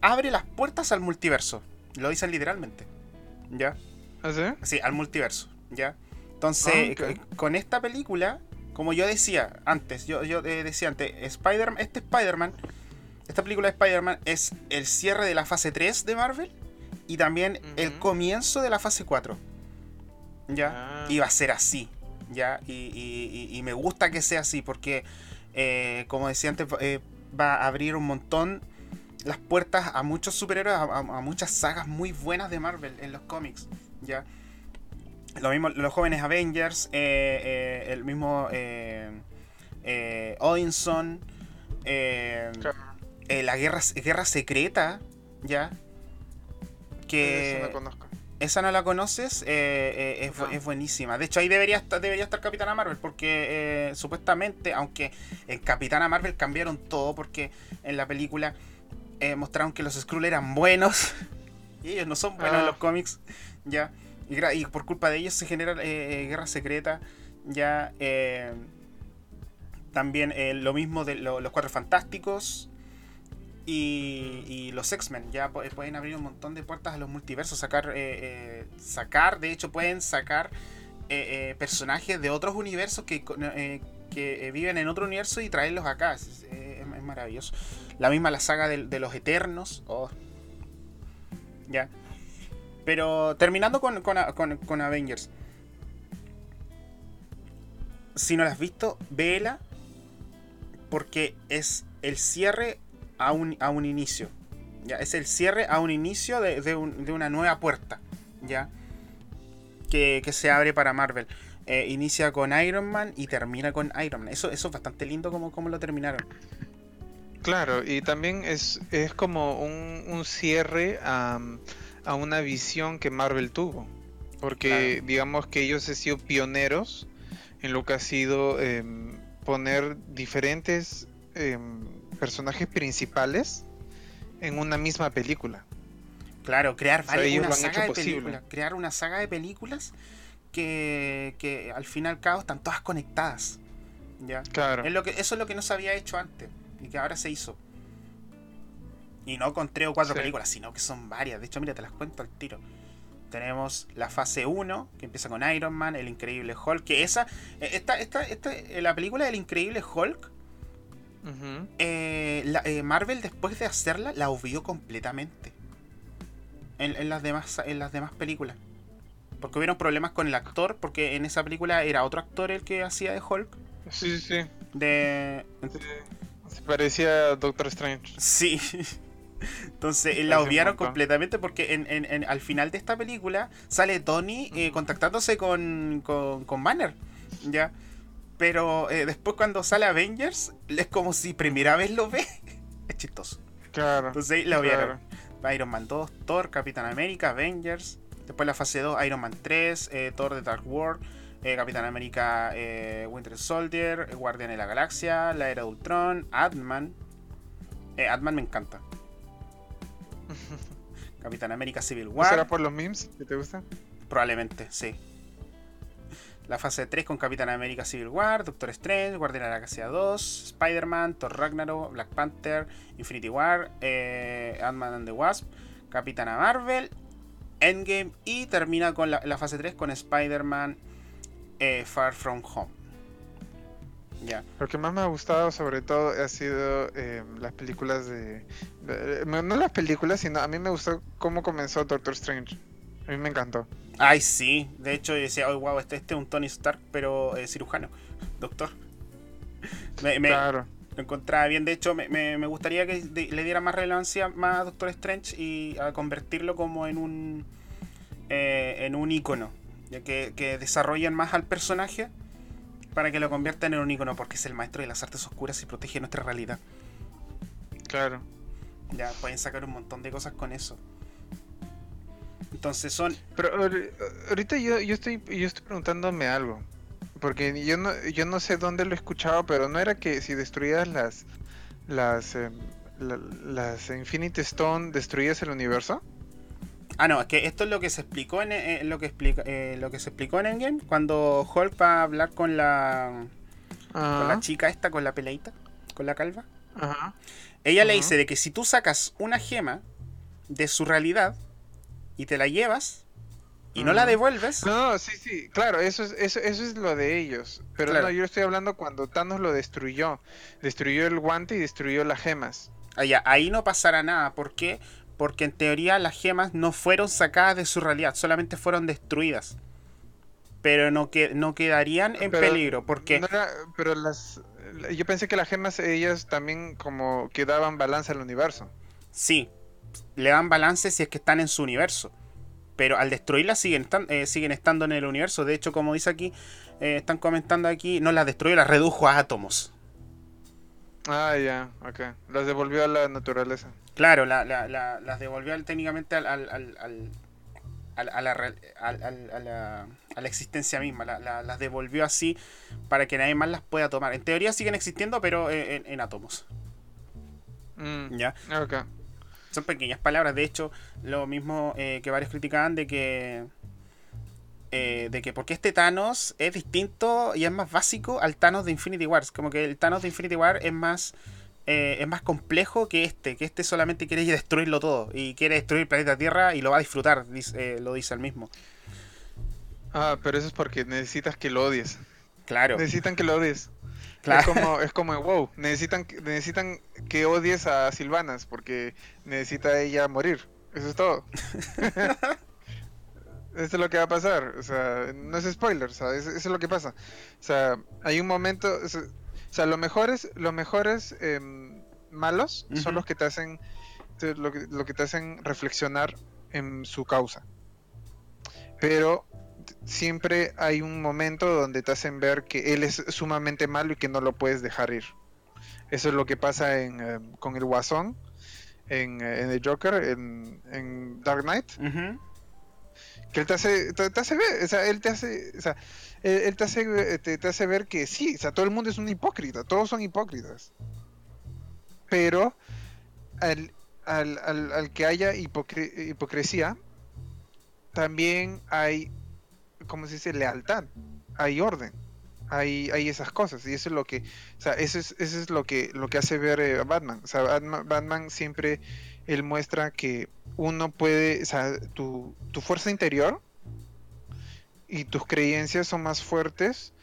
abre las puertas al multiverso. Lo dicen literalmente. ¿Ya? ¿Ah, sí? Sí, al multiverso. ¿Ya? Entonces, Ah, con esta película, como yo decía antes, yo, yo decía antes, Spider este Spider-Man, esta película de Spider-Man es el cierre de la fase 3 de Marvel y también el comienzo de la fase 4. ¿Ya? Ah. Y va a ser así. ¿Ya? Y, y- y- y me gusta que sea así porque, eh, como decía antes, eh, va a abrir un montón las puertas a muchos superhéroes, a, muchas sagas muy buenas de Marvel en los cómics. ¿ya? Lo mismo, los jóvenes Avengers, eh, el mismo Odinson, la guerra, guerra secreta, ¿ya? Que... no conozco. Esa no la conoces, es, buenísima. De hecho, ahí debería estar, debería estar Capitana Marvel, porque supuestamente, aunque en Capitana Marvel cambiaron todo, porque en la película eh, mostraron que los Skrull eran buenos. [LAUGHS] y ellos no son buenos en los ah. cómics. Ya. Y, por culpa de ellos se genera eh, eh, guerra secreta. Ya. también lo mismo de los Cuatro Fantásticos. Y, los X-Men. Ya pueden abrir un montón de puertas a los multiversos. Sacar. sacar. De hecho, pueden sacar. personajes de otros universos que, que viven en otro universo y traerlos acá. es maravilloso. La misma la saga de, los Eternos. Oh. Ya. Pero terminando con, con, Avengers. Si no la has visto, véela. Porque es el cierre a un, a un inicio. ¿ya? Es el cierre a un inicio de, una nueva puerta. ¿ya? Que, se abre para Marvel. Eh, inicia con Iron Man y termina con Iron Man. Eso, eso es bastante lindo como, como lo terminaron. Claro, y también es, es como un, cierre a, una visión que Marvel tuvo. Porque digamos que ellos han sido pioneros en lo que ha sido em, poner diferentes em, personajes principales en una misma película. Claro, crear una saga de películas. Crear una saga de películas que, que al fin y al cabo están todas conectadas. ¿ya? Claro. Es lo que, eso es lo que no se había hecho antes y que ahora se hizo. Y no con tres o cuatro películas, sino que son varias. De hecho, mira, te las cuento al tiro. Tenemos la fase 1, que empieza con Iron Man, el Increíble Hulk, que esa, eh, esta, esta, esta, eh, la película del Increíble Hulk, eh, Marvel después de hacerla la obvió completamente. En, las demás, en las demás películas. Porque hubieron problemas con el actor, porque en esa película era otro actor el que hacía de Hulk. Sí, sí. De... Se parecía a Doctor Strange. Sí. [LAUGHS] Entonces la obviaron completamente porque en, al final de esta película sale Tony eh, contactándose con, con, Banner. ¿Ya? Pero eh, después cuando sale Avengers es como si primera vez lo ve. [LAUGHS] es chistoso. Claro. Entonces la obviaron. Iron Man 2, Thor, Capitán América, Avengers. Después la fase 2, Iron Man 3, eh, Thor The Dark World. Eh, Capitán América Winter Soldier, Guardián de la Galaxia, La Era de Ultron, Adman. Adman me encanta. [LAUGHS] Capitán América Civil War. ¿Será por los memes que te gustan? Probablemente, sí. La fase 3 con Capitán América Civil War, Doctor Strange, Guardián de la Galaxia 2, Spider-Man, Thor Ragnarok, Black Panther, Infinity War, eh, Ant-Man and the Wasp, Capitana Marvel, Endgame y termina con la, fase 3 con Spider-Man eh, Far From Home. Ya. Lo que más me ha gustado sobre todo ha sido eh, las películas de, No las películas, sino a mí me gustó cómo comenzó Doctor Strange. A mí me encantó. Ay, sí. De hecho, yo decía, oh, wow, este, este es un Tony Stark, pero eh, cirujano. [LAUGHS] Doctor. Me, claro. Lo encontraba bien. De hecho, me, gustaría que le diera más relevancia más a Doctor Strange y a convertirlo como en un... en un icono ya que, que desarrollan más al personaje para que lo conviertan en un icono, porque es el maestro de las artes oscuras y protege nuestra realidad. Claro. Ya pueden sacar un montón de cosas con eso. Entonces son. Pero ahorita yo, yo estoy yo estoy preguntándome algo. Porque yo no, yo no sé dónde lo he escuchado, pero no era que si destruías las las em, las Infinity Stone destruías el universo. Ah, no, es que esto es lo que se explicó en, eh, lo que explica, eh, lo que se explicó en Endgame cuando Hulk va a hablar con la con la chica esta, con la peleita, con la calva. Ajá. Ella le dice de que si tú sacas una gema de su realidad y te la llevas y no la devuelves. No, sí, sí, claro, eso es, eso, eso es lo de ellos. Pero no, yo estoy hablando cuando Thanos lo destruyó. Destruyó el guante y destruyó las gemas. Ah, ahí no pasará nada. ¿Por qué? porque en teoría las gemas no fueron sacadas de su realidad, solamente fueron destruidas. Pero no, que, no quedarían en peligro, porque... pero las... Yo pensé que las gemas, ellas también como que daban balance al universo. Sí, le dan balance si es que están en su universo. Pero al destruirla siguen, eh, siguen estando en el universo. De hecho, como dice aquí, eh, están comentando aquí, no las destruyó, las redujo a átomos. Ah, ya, ok. Las devolvió a la naturaleza. Claro, la, la, las devolvió técnicamente al, al, al, a, la, a, la, existencia misma. las devolvió así para que nadie más las pueda tomar. En teoría siguen existiendo, pero en, átomos. Mm, ¿Ya? Ok. Son pequeñas palabras. De hecho, lo mismo eh, que varios criticaban de que eh, de que porque este Thanos es distinto y es más básico al Thanos de Infinity Wars. Como que el Thanos de Infinity War es más eh, es más complejo que este, que este solamente quiere [LAUGHS] destruirlo todo y quiere destruir el planeta Tierra y lo va a disfrutar, lo dice él mismo. Ah, pero eso es porque necesitas que lo odies. Claro. Necesitan que lo odies. Es como, es como wow, necesitan, necesitan que odies a Silvanas porque necesita ella morir. Eso es todo. [LAUGHS] Eso es lo que va a pasar. O sea, no es spoiler, ¿sabes? Eso es lo que pasa. O sea, hay un momento. O sea, los mejores, los mejores em, malos son los que te hacen. Lo que, lo que te hacen reflexionar en su causa. Pero siempre hay un momento donde te hacen ver que él es sumamente malo y que no lo puedes dejar ir. Eso es lo que pasa en, em, con el Guasón, en, en el Joker, en, en Dark Knight que él te hace, te, hace ver, o sea, él te hace, o sea, él, te, hace, te, hace ver que sí, o sea, todo el mundo es un hipócrita, todos son hipócritas. Pero al, al, al, al que haya hipocresía, también hay, ¿cómo se dice?, lealtad, hay orden. Hay, hay esas cosas y eso es lo que o sea eso es, eso es lo que lo que hace ver eh, a Batman o sea Batman siempre él muestra que uno puede, o sea, tu, fuerza interior y tus creencias son más fuertes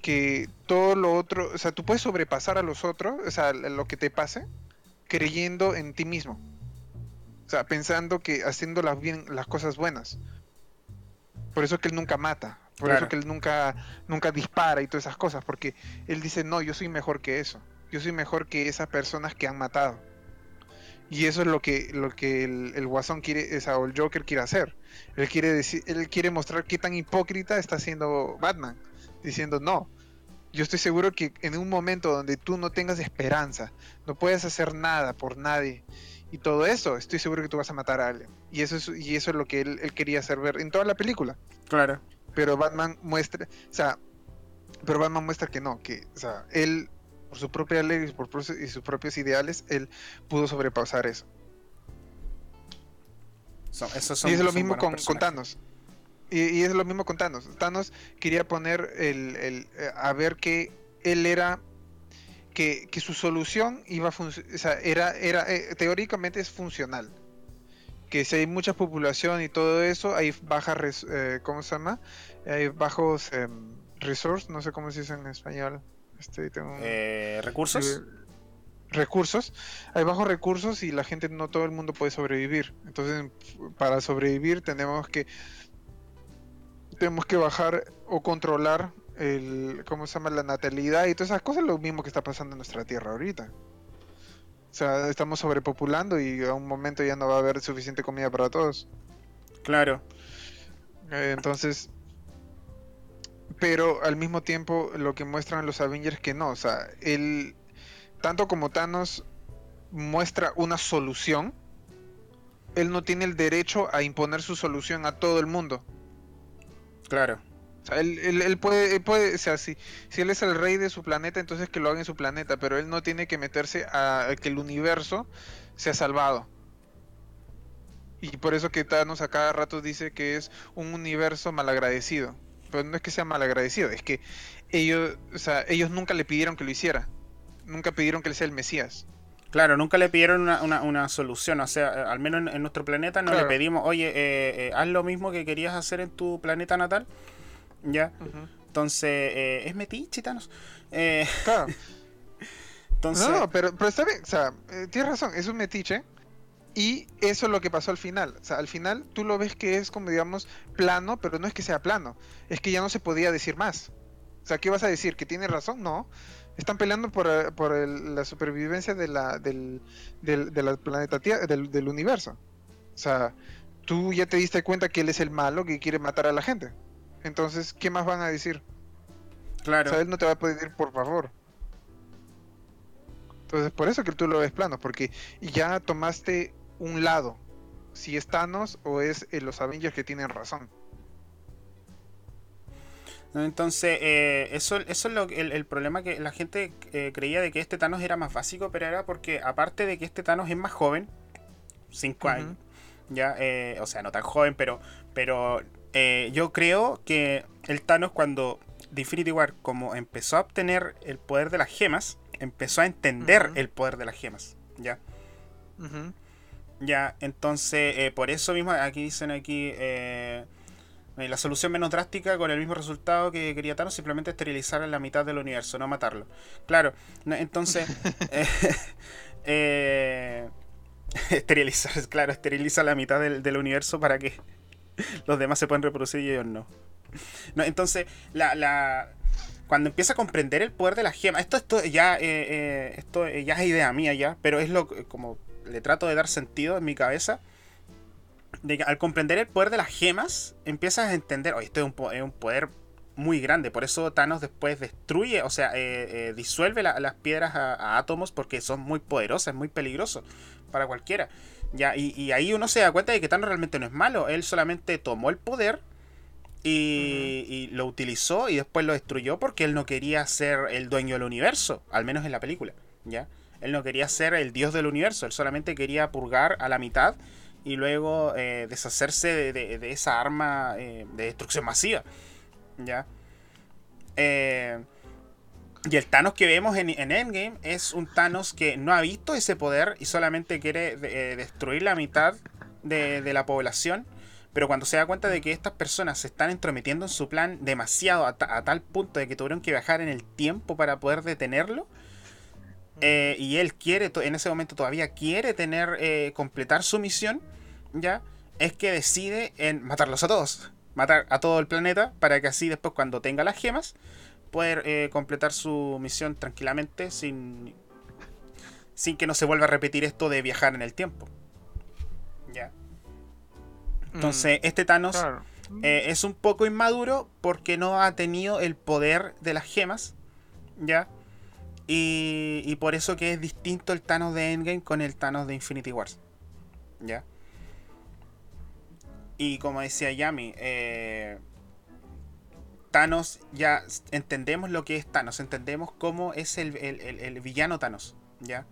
que todo lo otro, o sea, tú puedes sobrepasar a los otros, o sea, lo que te pase, creyendo en ti mismo. O sea, pensando que haciendo las, bien, las cosas buenas. Por eso que él nunca mata, por eso que él nunca, nunca dispara y todas esas cosas, porque él dice, no, yo soy mejor que eso, yo soy mejor que esas personas que han matado. Y eso es lo que, lo que el, Guasón quiere, o, el Joker quiere hacer. Él quiere decir, él quiere mostrar qué tan hipócrita está siendo Batman, diciendo no. Yo estoy seguro que en un momento donde tú no tengas esperanza, no puedes hacer nada por nadie y todo eso, estoy seguro que tú vas a matar a alguien. Y eso es, y eso es lo que él, él quería hacer ver en toda la película. Claro. Pero Batman muestra, o sea, pero Batman muestra que no, que, o sea, él por su propia ley y, por, y sus propios ideales, él pudo sobrepasar eso. y es lo mismo con, Thanos. Y, es lo mismo con Thanos. Thanos quería poner el, el eh, a ver que él era que, que su solución iba a o sea, era, era eh, teóricamente es funcional. Que si hay mucha población y todo eso, hay baja, eh, ¿cómo se llama? Hay bajos eh, resources, no sé cómo se dice en español. Este, eh, ¿Recursos? recursos. Hay bajos recursos y la gente, no todo el mundo puede sobrevivir. Entonces, para sobrevivir tenemos que tenemos que bajar o controlar el cómo se llama la natalidad y todas esas cosas, lo mismo que está pasando en nuestra tierra ahorita. O sea, estamos sobrepopulando y a un momento ya no va a haber suficiente comida para todos. Claro. Eh, entonces, pero al mismo tiempo lo que muestran los Avengers que no, o sea, él, tanto como Thanos muestra una solución, él no tiene el derecho a imponer su solución a todo el mundo. Claro. O sea, él, él, puede, puede, o sea, si, si él es el rey de su planeta, entonces que lo haga en su planeta, pero él no tiene que meterse a, a que el universo sea salvado. Y por eso que Thanos a cada rato dice que es un universo malagradecido pero no es que sea malagradecido, es que ellos, o sea, ellos nunca le pidieron que lo hiciera. Nunca pidieron que él sea el Mesías. Claro, nunca le pidieron una, solución, o sea, al menos en, nuestro planeta no le pedimos, oye, eh, eh, haz lo mismo que querías hacer en tu planeta natal, ¿ya? Entonces, eh, es metiche, Thanos. claro. [LAUGHS] Entonces... No, pero, pero está bien, o sea, tienes razón, es un metiche, y eso es lo que pasó al final. O sea, al final tú lo ves que es como, digamos, plano, pero no es que sea plano. Es que ya no se podía decir más. O sea, ¿qué vas a decir? ¿Que tiene razón? No. Están peleando por, eh, por la supervivencia de la, del, del, planeta del universo. O sea, tú ya te diste cuenta que él es el malo que quiere matar a la gente. Entonces, ¿qué más van a decir? Claro. O sea, él no te va a pedir por favor. Entonces, por eso que tú lo ves plano, porque ya tomaste un lado. Si es Thanos o es eh, los Avengers que tienen razón. Entonces, eh, eso, eso es lo, el, el, problema que la gente eh, creía de que este Thanos era más básico, pero era porque, aparte de que este Thanos es más joven, 5 años, ya, o sea, no tan joven, pero, pero yo creo que el Thanos, cuando de Infinity War, como empezó a obtener el poder de las gemas, empezó a entender el poder de las gemas, ¿ya? Ya, entonces, eh, por eso mismo, aquí dicen aquí, eh, eh, la solución menos drástica con el mismo resultado que quería Thanos, simplemente esterilizar a la mitad del universo, no matarlo. Claro, entonces, [LAUGHS] [LAUGHS] [LAUGHS] esterilizar, claro, esteriliza la mitad del, universo para que [LAUGHS] los demás se puedan reproducir y ellos no. no entonces, la, la, cuando empieza a comprender el poder de la gema, esto, esto ya, eh, eh, esto ya es idea mía ya, pero es lo como le trato de dar sentido en mi cabeza. De que al comprender el poder de las gemas, empiezas a entender, oye, esto es un, poder muy grande. Por eso Thanos después destruye, o sea, eh, disuelve las piedras a, átomos porque son muy poderosas, muy peligrosos para cualquiera. Ya, y, y, ahí uno se da cuenta de que Thanos realmente no es malo. Él solamente tomó el poder y, lo utilizó y después lo destruyó porque él no quería ser el dueño del universo, al menos en la película, ¿ya? Él no quería ser el dios del universo, él solamente quería purgar a la mitad y luego eh, deshacerse de, esa arma eh, de destrucción masiva, ¿ya? Eh, y el Thanos que vemos en, Endgame es un Thanos que no ha visto ese poder y solamente quiere destruir la mitad de la población pero cuando se da cuenta de que estas personas se están entrometiendo en su plan demasiado a, tal punto de que tuvieron que viajar en el tiempo para poder detenerlo, eh, y él quiere, en ese momento todavía quiere tener, eh, completar su misión, ¿ya? Es que decide en matarlos a todos, matar a todo el planeta, para que así después cuando tenga las gemas, poder eh, completar su misión tranquilamente sin, sin que no se vuelva a repetir esto de viajar en el tiempo. ¿Ya? Entonces, mm, este Thanos eh, es un poco inmaduro porque no ha tenido el poder de las gemas, ¿ya? Y, por eso que es distinto el Thanos de Endgame con el Thanos de Infinity Wars, ¿ya? Y como decía Yami, eh, Thanos ya entendemos lo que es Thanos, entendemos cómo es el, villano Thanos, ¿ya?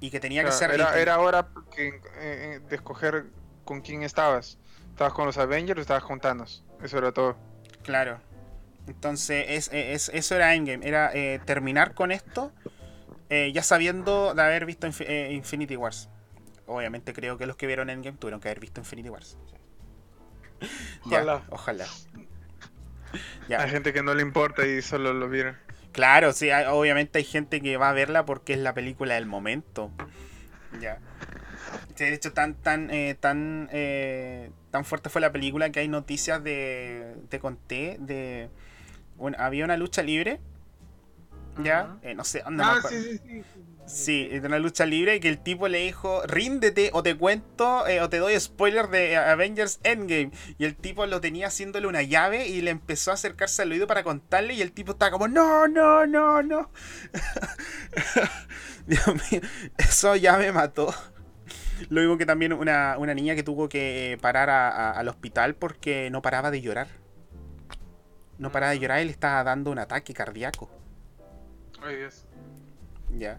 Y que tenía que ser... Era, era hora eh, de escoger con quién estabas. ¿Estabas con los Avengers o estabas con Thanos? Eso era todo. Claro. Entonces, es, eso era Endgame. Era eh, terminar con esto eh, ya sabiendo de haber visto eh, Infinity Wars. Obviamente creo que los que vieron Endgame tuvieron que haber visto Infinity Wars. [LAUGHS] Ojalá. ojalá. [LAUGHS] Hay gente que no le importa y solo lo vieron. Claro, sí, obviamente hay gente que va a verla porque es la película del momento. Ya. De hecho, tan, tan, eh, tan, eh, tan fuerte fue la película que hay noticias de. Te conté de. había una lucha libre. ¿Ya? Eh, no sé dónde ah, sí, sí, sí, sí. de una lucha libre y que el tipo le dijo, ríndete o te cuento o te doy spoiler de Avengers Endgame. Y el tipo lo tenía haciéndole una llave y le empezó a acercarse al oído para contarle y el tipo estaba como, no, no, no, no. [LAUGHS] Dios mío, eso ya me mató. Lo mismo que también una, niña que tuvo que parar al hospital porque no paraba de llorar. No paraba de llorar y le estaba dando un ataque cardíaco. Ay, Dios. Ya.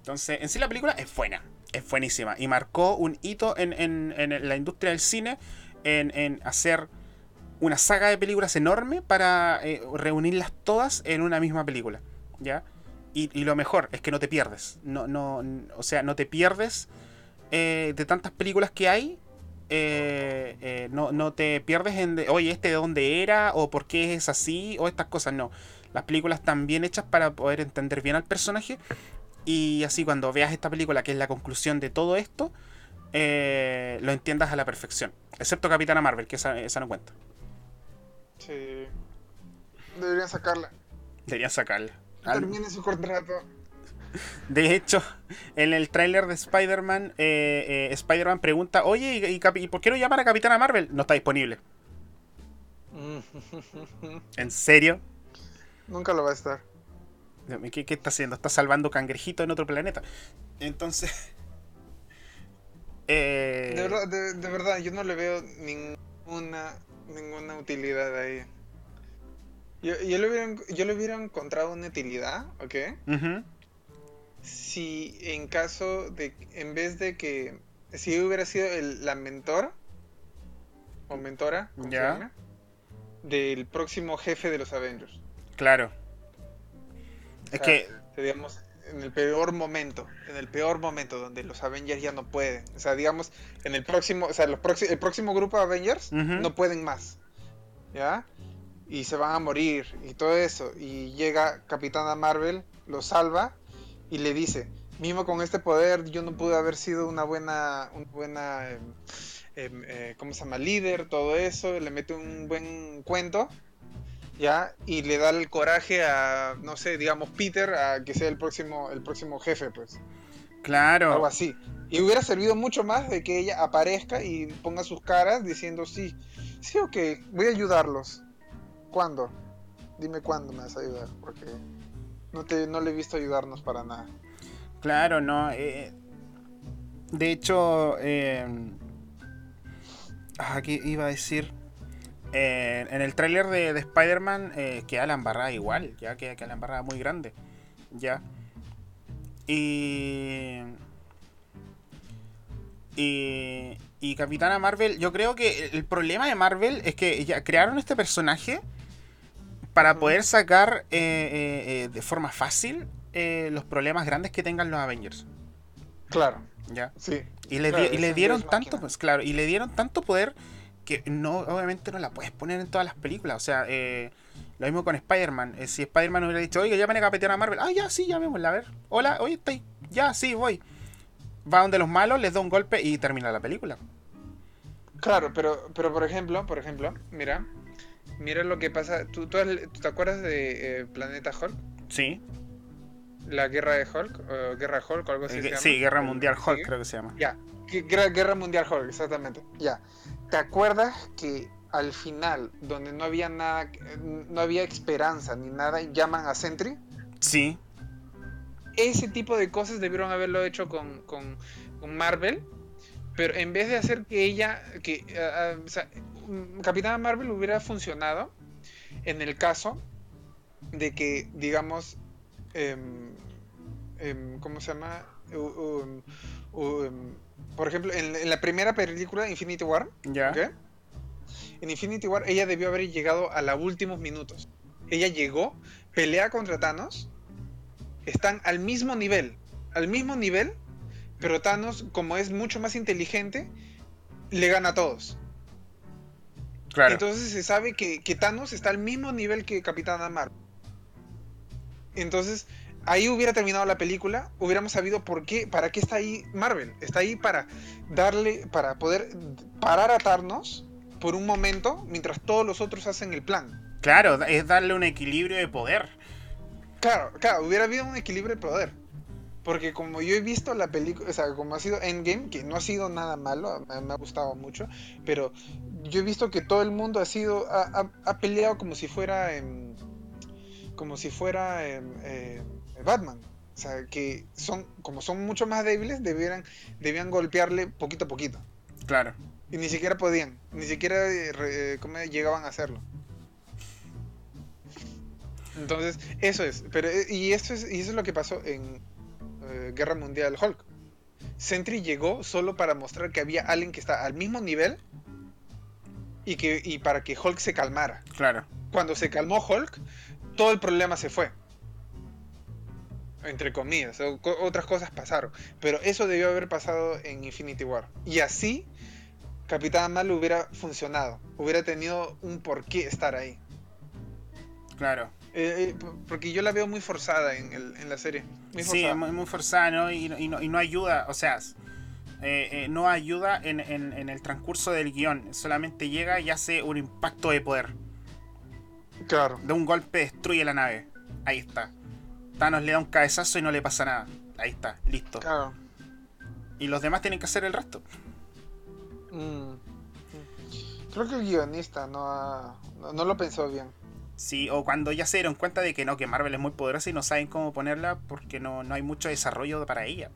Entonces, en sí la película es buena. Es buenísima. Y marcó un hito en, la industria del cine en, hacer una saga de películas enorme para eh, reunirlas todas en una misma película. ¿Ya? Y, y, lo mejor es que no te pierdes. No, no, o sea, no te pierdes eh, de tantas películas que hay, eh, eh, no, te pierdes en, oye, este de dónde era, o por qué es así, o estas cosas, no. Las películas están bien hechas para poder entender bien al personaje. Y así cuando veas esta película, que es la conclusión de todo esto, lo entiendas a la perfección. Excepto Capitana Marvel, que esa, esa no cuenta. Sí. Deberían sacarla. Deberían sacarla. Termine su contrato. De hecho, en el tráiler de Spider-Man, eh, eh, Spider-Man pregunta, oye, ¿y, y, por qué no llaman a Capitana Marvel? No está disponible. ¿En serio? Nunca lo va a estar. ¿Qué, ¿Qué, está haciendo? Está salvando cangrejitos en otro planeta. Entonces... [LAUGHS] Eh... De, verdad, de, verdad, yo no le veo ninguna, ninguna utilidad ahí. Yo, yo, le hubiera, yo le hubiera encontrado una utilidad, ¿ok? Si en caso de, en vez de que, si hubiera sido el, la mentor, o mentora, ¿Ya? del próximo jefe de los Avengers. Claro. Es que... Digamos, en el peor momento, en el peor momento donde los Avengers ya no pueden. O sea, digamos, en el próximo, o sea, los el próximo grupo de Avengers no pueden más. ¿Ya? y se van a morir y todo eso. Y llega Capitana Marvel, lo salva y le dice, mismo con este poder yo no pude haber sido una buena, una buena, em, eh, ¿cómo se llama? Líder, todo eso, le mete un buen cuento. ¿Ya? Y le da el coraje a, no sé, digamos, Peter, a que sea el próximo, el próximo jefe, pues. Claro. Algo así. Y hubiera servido mucho más de que ella aparezca y ponga sus caras diciendo, sí, sí, ok, voy a ayudarlos. ¿Cuándo? Dime cuándo me vas a ayudar, porque no, te, no le he visto ayudarnos para nada. Claro, no. Eh, de hecho, eh, aquí iba a decir. Eh, en el tráiler de, Spider-Man eh, queda la embarrada igual, ya queda, queda la embarrada muy grande. Ya. Y. Y, y Capitana Marvel, yo creo que el problema de Marvel es que ya crearon este personaje para poder sacar eh, eh, eh, de forma fácil los problemas grandes que tengan los Avengers. Claro. ¿Ya? Sí. Y le, y le dieron tanto, pues claro, y le dieron tanto poder que no, obviamente no la puedes poner en todas las películas. O sea, lo mismo con Spider-Man. si Spider-Man hubiera dicho, oiga, llamen a Capitana Marvel. Ah, ya, sí, llamémosla, a ver. Hola, oye, estoy. Ya, sí, voy. Va donde los malos, les da un golpe y termina la película. Claro, pero, pero por ejemplo, por ejemplo, mira, Mira lo que pasa. ¿Tú, te acuerdas de eh, Planeta Hulk? Sí. La guerra de Hulk, o guerra Hulk o algo así. Eh, sí, Guerra Mundial Hulk creo que se llama. Ya, guerra, Mundial Hulk, exactamente. Ya. ¿Te acuerdas que al final, donde no había nada, no había esperanza ni nada, llaman a Sentry? Sí. Ese tipo de cosas debieron haberlo hecho con, con, Marvel, pero en vez de hacer que ella, que, o sea, Mm, Capitana Marvel hubiera funcionado en el caso de que, digamos, em, em, ¿cómo se llama? Em, por ejemplo, en, la primera película, Infinity War, en Infinity War ella debió haber llegado a los últimos minutos. Ella llegó, pelea contra Thanos, están al mismo nivel, al mismo nivel, pero Thanos, como es mucho más inteligente, le gana a todos. Entonces se sabe que, Thanos está al mismo nivel que Capitana Marvel. Entonces, ahí hubiera terminado la película, hubiéramos sabido por qué, para qué está ahí Marvel. Está ahí para darle, para poder parar a Thanos por un momento mientras todos los otros hacen el plan. Claro, es darle un equilibrio de poder. Claro, claro, hubiera habido un equilibrio de poder. Porque como yo he visto la película, o sea, como ha sido Endgame, que no ha sido nada malo, me, ha gustado mucho, pero yo he visto que todo el mundo ha sido, ha, peleado como si fuera, como si fuera eh, Batman. O sea, que son, como son mucho más débiles, debieran, debían golpearle poquito a poquito. Claro. Y ni siquiera podían, ni siquiera eh, llegaban a hacerlo. Entonces, eso es. Pero, eh, y, esto es, y eso es lo que pasó en, eh, Guerra Mundial Hulk. Sentry llegó solo para mostrar que había alguien que está al mismo nivel y, que, y para que Hulk se calmara. Claro. Cuando se calmó Hulk, todo el problema se fue. Entre comillas, otras cosas pasaron. Pero eso debió haber pasado en Infinity War. Y así, Capitán Marvel hubiera funcionado. Hubiera tenido un porqué estar ahí. Claro. Eh, eh, porque yo la veo muy forzada en, el, en la serie. Muy sí, muy, forzada, ¿no? Y, no, ayuda, o sea, eh, no ayuda en, el transcurso del guion. Solamente llega y hace un impacto de poder. Claro. De un golpe destruye la nave. Ahí está. Thanos le da un cabezazo y no le pasa nada. Ahí está, listo. Claro. Y los demás tienen que hacer el resto. Mm. Creo que el guionista no, ha- no, no lo pensó bien. Sí, o cuando ya se dieron cuenta de que no, que Marvel es muy poderosa y no saben cómo ponerla porque no, no hay mucho desarrollo para ella.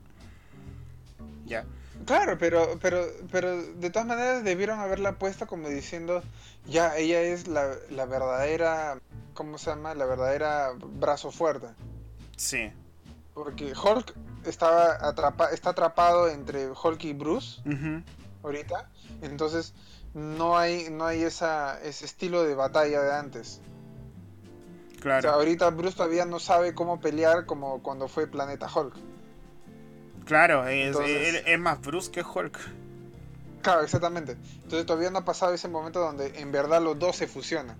Ya. Claro, pero, pero, pero de todas maneras debieron haberla puesto como diciendo, ya, ella es la, la verdadera, ¿cómo se llama? La verdadera brazo fuerte. Sí. Porque Hulk estaba atrapa está atrapado entre Hulk y Bruce ahorita, entonces no hay, no hay esa, ese estilo de batalla de antes. O sea, Claro. ahorita Bruce todavía no sabe cómo pelear como cuando fue Planeta Hulk. Claro, es, Entonces- él- es más Bruce que Hulk. Claro, exactamente. Entonces todavía no ha pasado ese momento donde en verdad los dos se fusionan.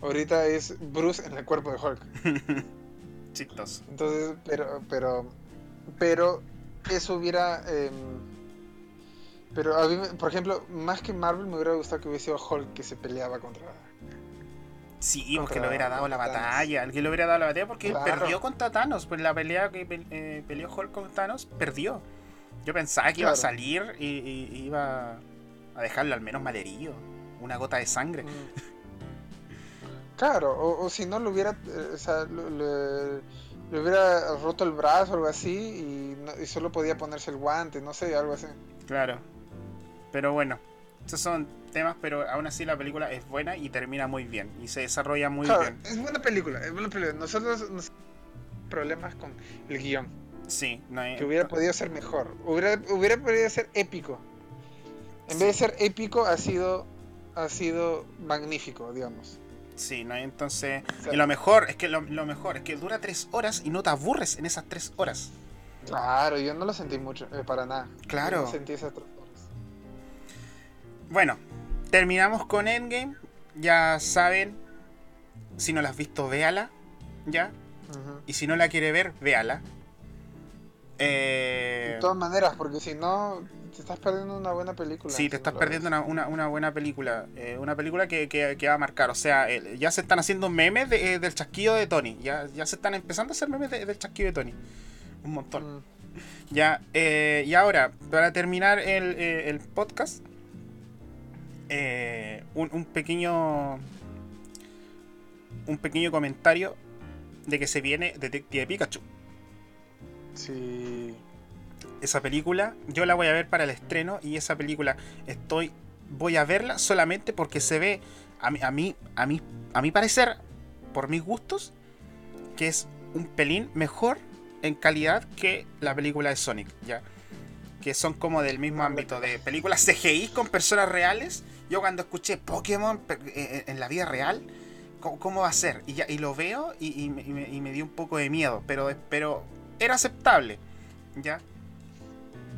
Ahorita es Bruce en el cuerpo de Hulk. [LAUGHS] Chistoso. Entonces, pero, pero, pero eso hubiera, em, pero a mí, por ejemplo, más que Marvel me hubiera gustado que hubiese sido Hulk que se peleaba contra. Sí, porque le hubiera dado la batalla. Que le hubiera dado la batalla porque Claro. perdió contra Thanos. Pues la pelea que eh, peleó Hulk con Thanos, perdió. Yo pensaba que iba a salir y, y- y iba a dejarlo al menos malherido. Una gota de sangre. Claro, o, o si no le hubiera, eh, o sea, le, le hubiera roto el brazo o algo así y, no- y solo podía ponerse el guante, no sé, algo así. Claro. Pero bueno, esos son temas, pero aún así la película es buena y termina muy bien. Y se desarrolla muy Claro, bien. es buena película, es buena película. Nosotros nos problemas con el guion, Sí, no hay- que hubiera podido ser mejor, hubiera, hubiera podido ser épico. En vez de ser épico ha sido, ha sido magnífico, digamos. Sí, no entonces. Y lo mejor, es que lo, lo mejor es que dura tres horas y no te aburres en esas tres horas. Claro, yo no lo sentí mucho, eh, para nada. Claro. Yo no sentí esas tres horas. Bueno, terminamos con Endgame. Ya saben, si no la has visto, véala. ¿Ya? Y si no la quiere ver, véala. Eh, De todas maneras, porque si no, te estás perdiendo una buena película. Sí, te estás perdiendo una, una- una buena película. eh, una película que, que- que va a marcar. O sea, el- ya se están haciendo memes de- eh, del chasquido de Tony. Ya, ya se están empezando a hacer memes de- del chasquido de Tony. Un montón. Mm. Ya, eh, y ahora, para terminar el, eh, el podcast, eh, un, un pequeño. Un pequeño comentario de que se viene Detective Pikachu. Sí. Esa película, yo la voy a ver para el estreno y esa película estoy. Voy a verla solamente porque se ve, a mí, a mí, a mí, a mi parecer, por mis gustos, que es un pelín mejor en calidad que la película de Sonic, ¿ya? Que son como del mismo ámbito de películas CGI con personas reales. Yo cuando escuché Pokémon per- eh, en la vida real, ¿cómo, va a ser? Y, ya, y lo veo y, y me- y me dio un poco de miedo, pero, pero era aceptable, ¿ya?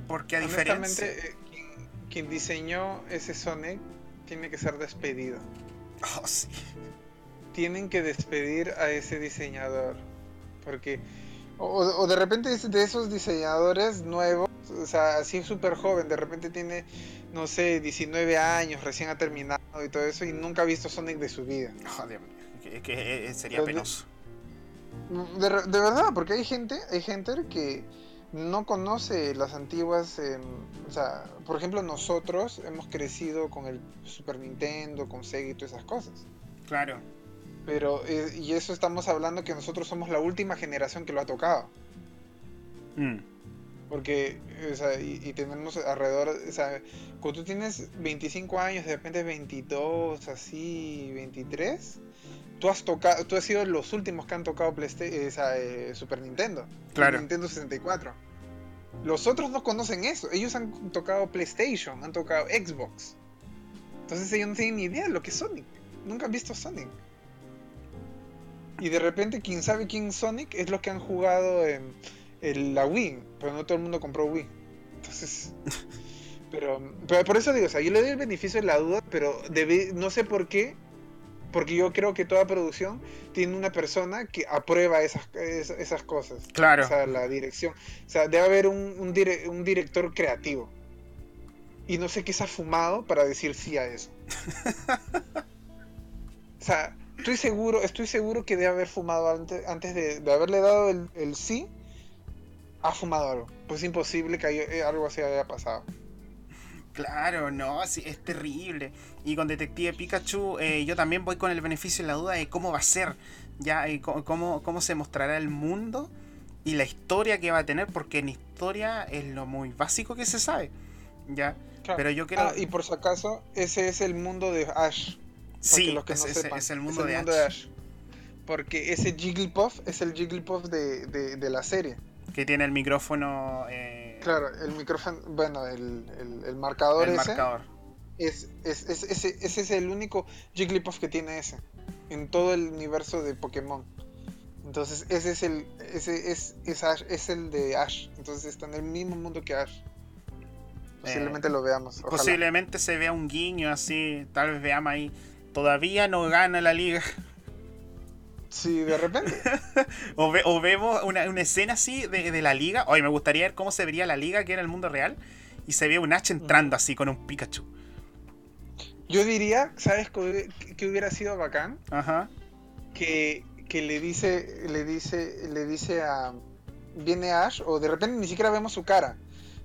Porque a diferencia... Eh, quien, quien diseñó ese Sonic tiene que ser despedido. [LAUGHS] Oh, sí. Tienen que despedir a ese diseñador. Porque. O, o de repente de esos diseñadores nuevos, o sea, así súper joven, de repente tiene, no sé, 19 años, recién ha terminado y todo eso, y nunca ha visto Sonic de su vida. Oh, Dios mío, que, que, eh, sería Pero penoso. De verdad, porque hay gente, hay gente que no conoce las antiguas, em, o sea, por ejemplo nosotros hemos crecido con el Super Nintendo, con Sega y todas esas cosas. Claro. Pero, eh, y eso estamos hablando que nosotros somos la última generación que lo ha tocado. Mm, Porque, eh, o sea, y, y tenemos alrededor, o sea, cuando tú tienes 25 años, de repente 22, así, 23, tú has tocado, tú has sido los últimos que han tocado o sea, eh, Super Nintendo, Claro. Nintendo 64. Los otros no conocen eso, ellos han tocado PlayStation, han tocado Xbox. Entonces ellos no tienen ni idea de lo que es Sonic, nunca han visto Sonic. Y de repente quien sabe quién es Sonic es lo que han jugado en, en la Wii, pero no todo el mundo compró Wii. Entonces, [LAUGHS] pero, pero por eso digo, o sea, yo le doy el beneficio de la duda, pero debe- no sé por qué, porque yo creo que toda producción tiene una persona que aprueba esas, es- esas cosas. Claro. O sea, la dirección. O sea, debe haber un, un, dire- un director creativo. Y no sé qué se ha fumado para decir sí a eso. [LAUGHS] o sea, estoy seguro, estoy seguro que debe haber fumado antes, antes de, de haberle dado el, el sí. Ha fumado algo. Pues es imposible que haya- eh, algo así haya pasado. Claro, no, sí, es terrible. Y con Detective Pikachu, eh, yo también voy con el beneficio de la duda de cómo va a ser, ya, y co- cómo, cómo se mostrará el mundo y la historia que va a tener, porque en historia es lo muy básico que se sabe, ya. Pero yo quiero. Ah, y por si acaso, ese es el mundo de Ash. sí, los que es, no es- sepan, es el mundo, de, Ash, Porque ese Jigglypuff es el Jigglypuff de, de, de la serie. que tiene el micrófono. eh, Claro, el micrófono, bueno, el, el, el marcador el ese marcador. Es, es, es- ese, ese es el único Jigglypuff que tiene ese en todo el universo de Pokémon. Entonces ese es el ese es, es, Ash- es el de Ash. Entonces está en el mismo mundo que Ash. Posiblemente lo veamos. ojalá. Posiblemente se vea un guiño así, tal vez veamos ahí. Todavía no gana la liga. Sí, de repente. [LAUGHS] O, ve- o vemos una, una escena así de, de la liga. Hoy me gustaría ver cómo se vería la liga que era el mundo real. Y se ve un H entrando así con un Pikachu. Yo diría, ¿sabes qué hubiera- sido bacán? Ajá. Que, que le dice, le dice, le dice a. Viene Ash, o de repente ni siquiera vemos su cara.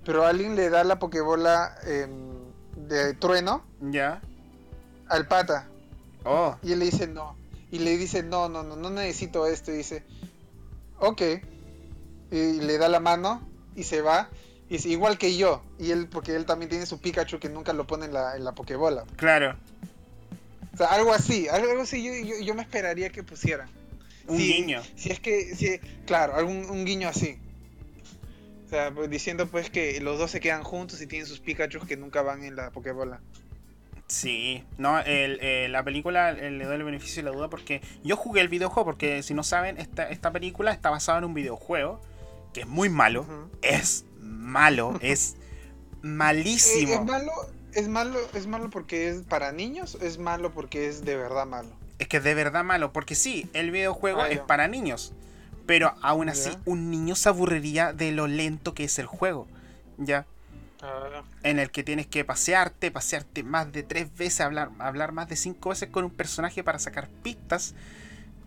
Pero alguien le da la Pokébola em, de trueno Ya. al pata. Oh. Y él le dice no. Y le dice, no, no, no, no necesito esto. Y dice, ok. Y le da la mano y se va. Y dice, igual que yo. Y él, porque él también tiene su Pikachu que nunca lo pone en la, en la Pokébola. Claro. O sea, algo así, algo así yo, yo, yo me esperaría que pusieran. Un guiño. Si es que, si, claro, algún un guiño así. O sea, pues, diciendo pues que los dos se quedan juntos y tienen sus Pikachu que nunca van en la Pokébola. Sí. No, el- la película le doy el beneficio de la duda porque yo jugué el videojuego. Porque si no saben, esta, esta película está basada en un videojuego que es muy malo. Es malo. [LAUGHS] es Eh, malísimo. es malo, es malo, es malo porque es para niños, o es malo porque es de verdad malo. Es que es de verdad malo, porque sí, el videojuego Ah, es para niños, pero aún así Ya. un niño se aburriría de lo lento que es el juego, ¿ya? En el que tienes que pasearte, pasearte más de tres veces, hablar, hablar más de cinco veces con un personaje para sacar pistas.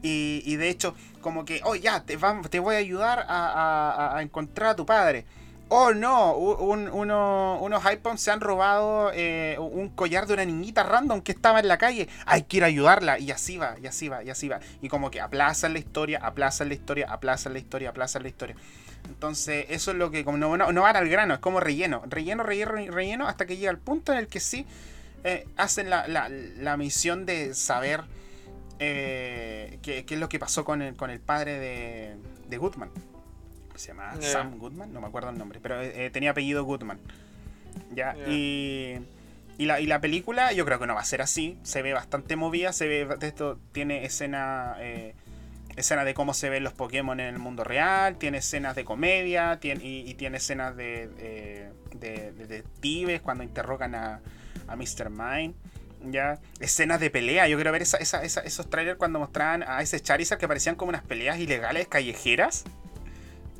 Y, y de hecho, como que, oh ya, te, voy a ayudar a, a- a encontrar a tu padre. Oh no, un- uno- unos iPhones se han robado eh, un collar de una niñita random que estaba en la calle. Hay que ir a ayudarla. Y así va, y así va, y así va. Y como que aplazan la historia, aplazan la historia, aplazan la historia, aplazan la historia. Entonces, eso es lo que como no van al grano, es como relleno. Relleno, relleno, relleno, hasta que llega el punto en el que sí eh, hacen la, la- la misión de saber eh, qué, qué es lo que pasó con el, con el padre de, de Goodman. Se llama Ya. Sam Goodman, no me acuerdo el nombre, pero eh, tenía apellido Goodman. ¿Ya? Y, y, la, y la película yo creo que no va a ser así. Se ve bastante movida, se ve, de esto tiene escena... eh, escena de cómo se ven los Pokémon en el mundo real, tiene escenas de comedia, tiene, y, y tiene escenas de, de, de- de detectives cuando interrogan a, a Mr. Mime. Ya, escenas de pelea. Yo quiero ver esa, esa- esa- esos trailers cuando mostraban a ese Charizard que parecían como unas peleas ilegales callejeras.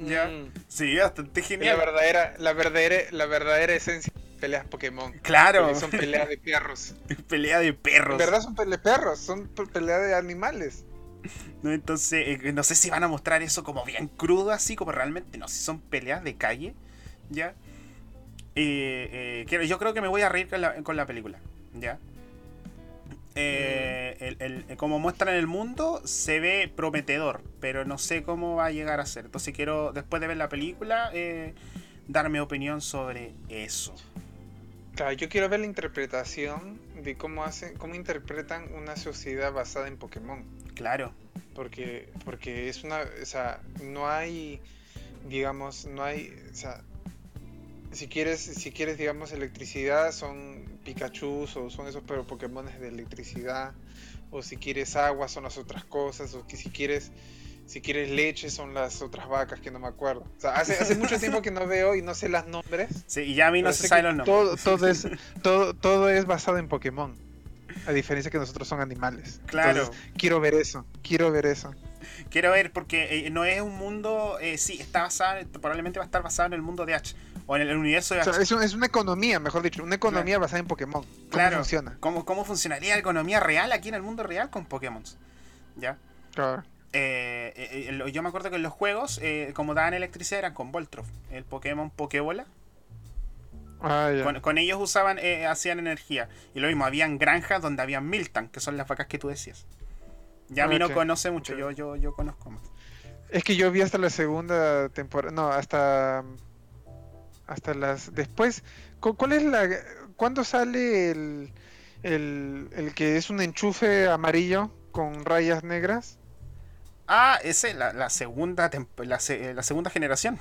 Ya. Mm. Sí, bastante La genial. verdadera, la verdadera, la verdadera esencia de peleas Pokémon. Claro, Son peleas de perros. [LAUGHS] pelea de perros. En verdad son peleas de perros, son pe- peleas de animales. ¿no? Entonces, eh, no sé si van a mostrar eso como bien crudo, así como realmente, no sé si son peleas de calle, ¿ya? Eh, eh, yo creo que me voy a reír con la, con la película, ¿ya? Eh, el- el- el- como muestran el mundo, se ve prometedor, pero no sé cómo va a llegar a ser. Entonces quiero, después de ver la película, eh, dar mi opinión sobre eso. Claro, yo quiero ver la interpretación de cómo hacen, cómo interpretan una sociedad basada en Pokémon. Claro, Porque, porque es una, o sea, no hay, digamos, no hay, o sea, si quieres, si quieres, digamos, electricidad, son Pikachu o son esos pero Pokémon de electricidad, o si quieres agua, son las otras cosas, o que si quieres, si quieres leche, son las otras vacas que no me acuerdo. O sea, hace, hace mucho tiempo que no veo y no sé los nombres. sí, y ya a mí no se saben los nombres. todo, todo, es, [LAUGHS] todo, todo es basado en Pokémon. A diferencia que nosotros son animales. Claro. Entonces, quiero ver eso, quiero ver eso. Quiero ver, porque eh, no es un mundo. eh, sí, está basado. Probablemente va a estar basado en el mundo de H. O en el universo de O sea, es, un- es una economía, mejor dicho, una economía basada en Pokémon. ¿Cómo Claro. funciona? ¿Cómo, ¿Cómo funcionaría la economía real aquí en el mundo real con Pokémon? ¿Ya? Claro. Eh, eh, eh, yo me acuerdo que en los juegos, eh, como daban electricidad, eran con Voltron, el Pokémon Pokébola. Ah, ya. Con, con ellos usaban, hacían energía. Y lo mismo, habían granjas donde habían Miltank, que son las vacas que tú decías. Ya a mí no conoce mucho, yo, yo, yo conozco más. Es que yo vi hasta la segunda temporada. No, hasta. Hasta las. Después. cu- ¿Cuál es la. ¿Cuándo sale el. El, el que es un enchufe amarillo con rayas negras? Ah, ese, la, la segunda la, se- la segunda generación.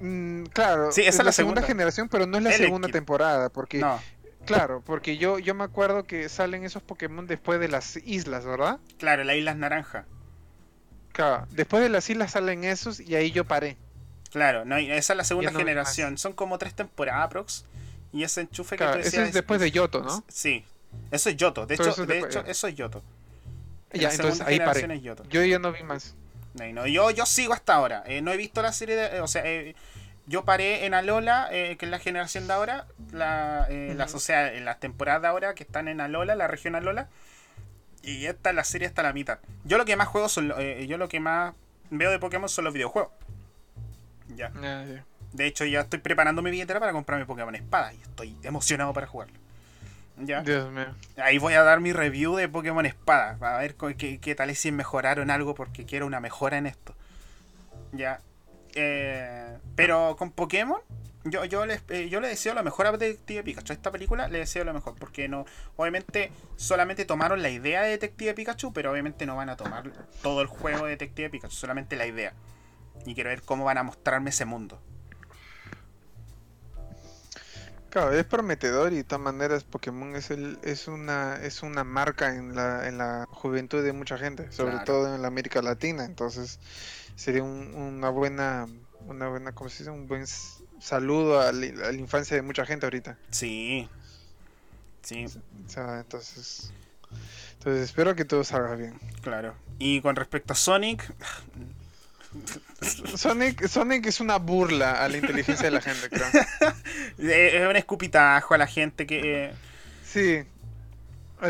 Mm, claro, Sí, esa es la la segunda segunda. generación, pero no es la segunda temporada, porque No, claro, porque yo yo me acuerdo que salen esos Pokémon después de las islas, ¿verdad? claro, la isla es naranja. Claro, después de las islas salen esos y ahí yo paré. Claro, no, y esa es la segunda no generación. Son como tres temporadas aprox. Y ese enchufe que Claro, tú ese decías es después de Yoto, ¿no? Sí. Eso es Yoto. De Todo hecho, eso es de después, hecho ya. eso es Yoto. Ya, la entonces segunda ahí paré. generación es Yoto. Yo ya no vi más. No, no, yo, yo sigo hasta ahora. Eh, no he visto la serie de. eh, o sea, eh, yo paré en Alola, eh, que es la generación de ahora. La, eh, las, o sea, en las temporadas de ahora que están en Alola, la región Alola. Y esta, la serie hasta la mitad. Yo lo que más juego son. lo- eh, yo lo que más veo de Pokémon son los videojuegos. Ya. Ya. De hecho, ya estoy preparando mi billetera para comprarme Pokémon Espada. Y estoy emocionado para jugarlo. Ya. Dios mío. Ahí voy a dar mi review de Pokémon Espada. A ver qué, qué tal y si mejoraron algo porque quiero una mejora en esto. Ya. Eh, pero con Pokémon, yo, yo, les, eh, yo le deseo lo mejor a Detective Pikachu. A esta película le deseo lo mejor. Porque no. Obviamente, solamente tomaron la idea de Detective Pikachu. Pero obviamente no van a tomar todo el juego de Detective Pikachu. Solamente la idea. Y quiero ver cómo van a mostrarme ese mundo. Claro, es prometedor y de todas maneras Pokémon es el, es una, es una marca en la, en la juventud de mucha gente, sobre Claro. todo en la América Latina, entonces sería un- una buena, una buena, ¿cómo se dice? Un buen saludo a la, a la infancia de mucha gente ahorita. Sí. Sí, O sea, entonces, entonces espero que todo salga bien. claro. Y con respecto a Sonic, Sonic, Sonic es una burla a la inteligencia de la gente, creo. [LAUGHS] eh, es un escupitajo a la gente que. eh, Sí.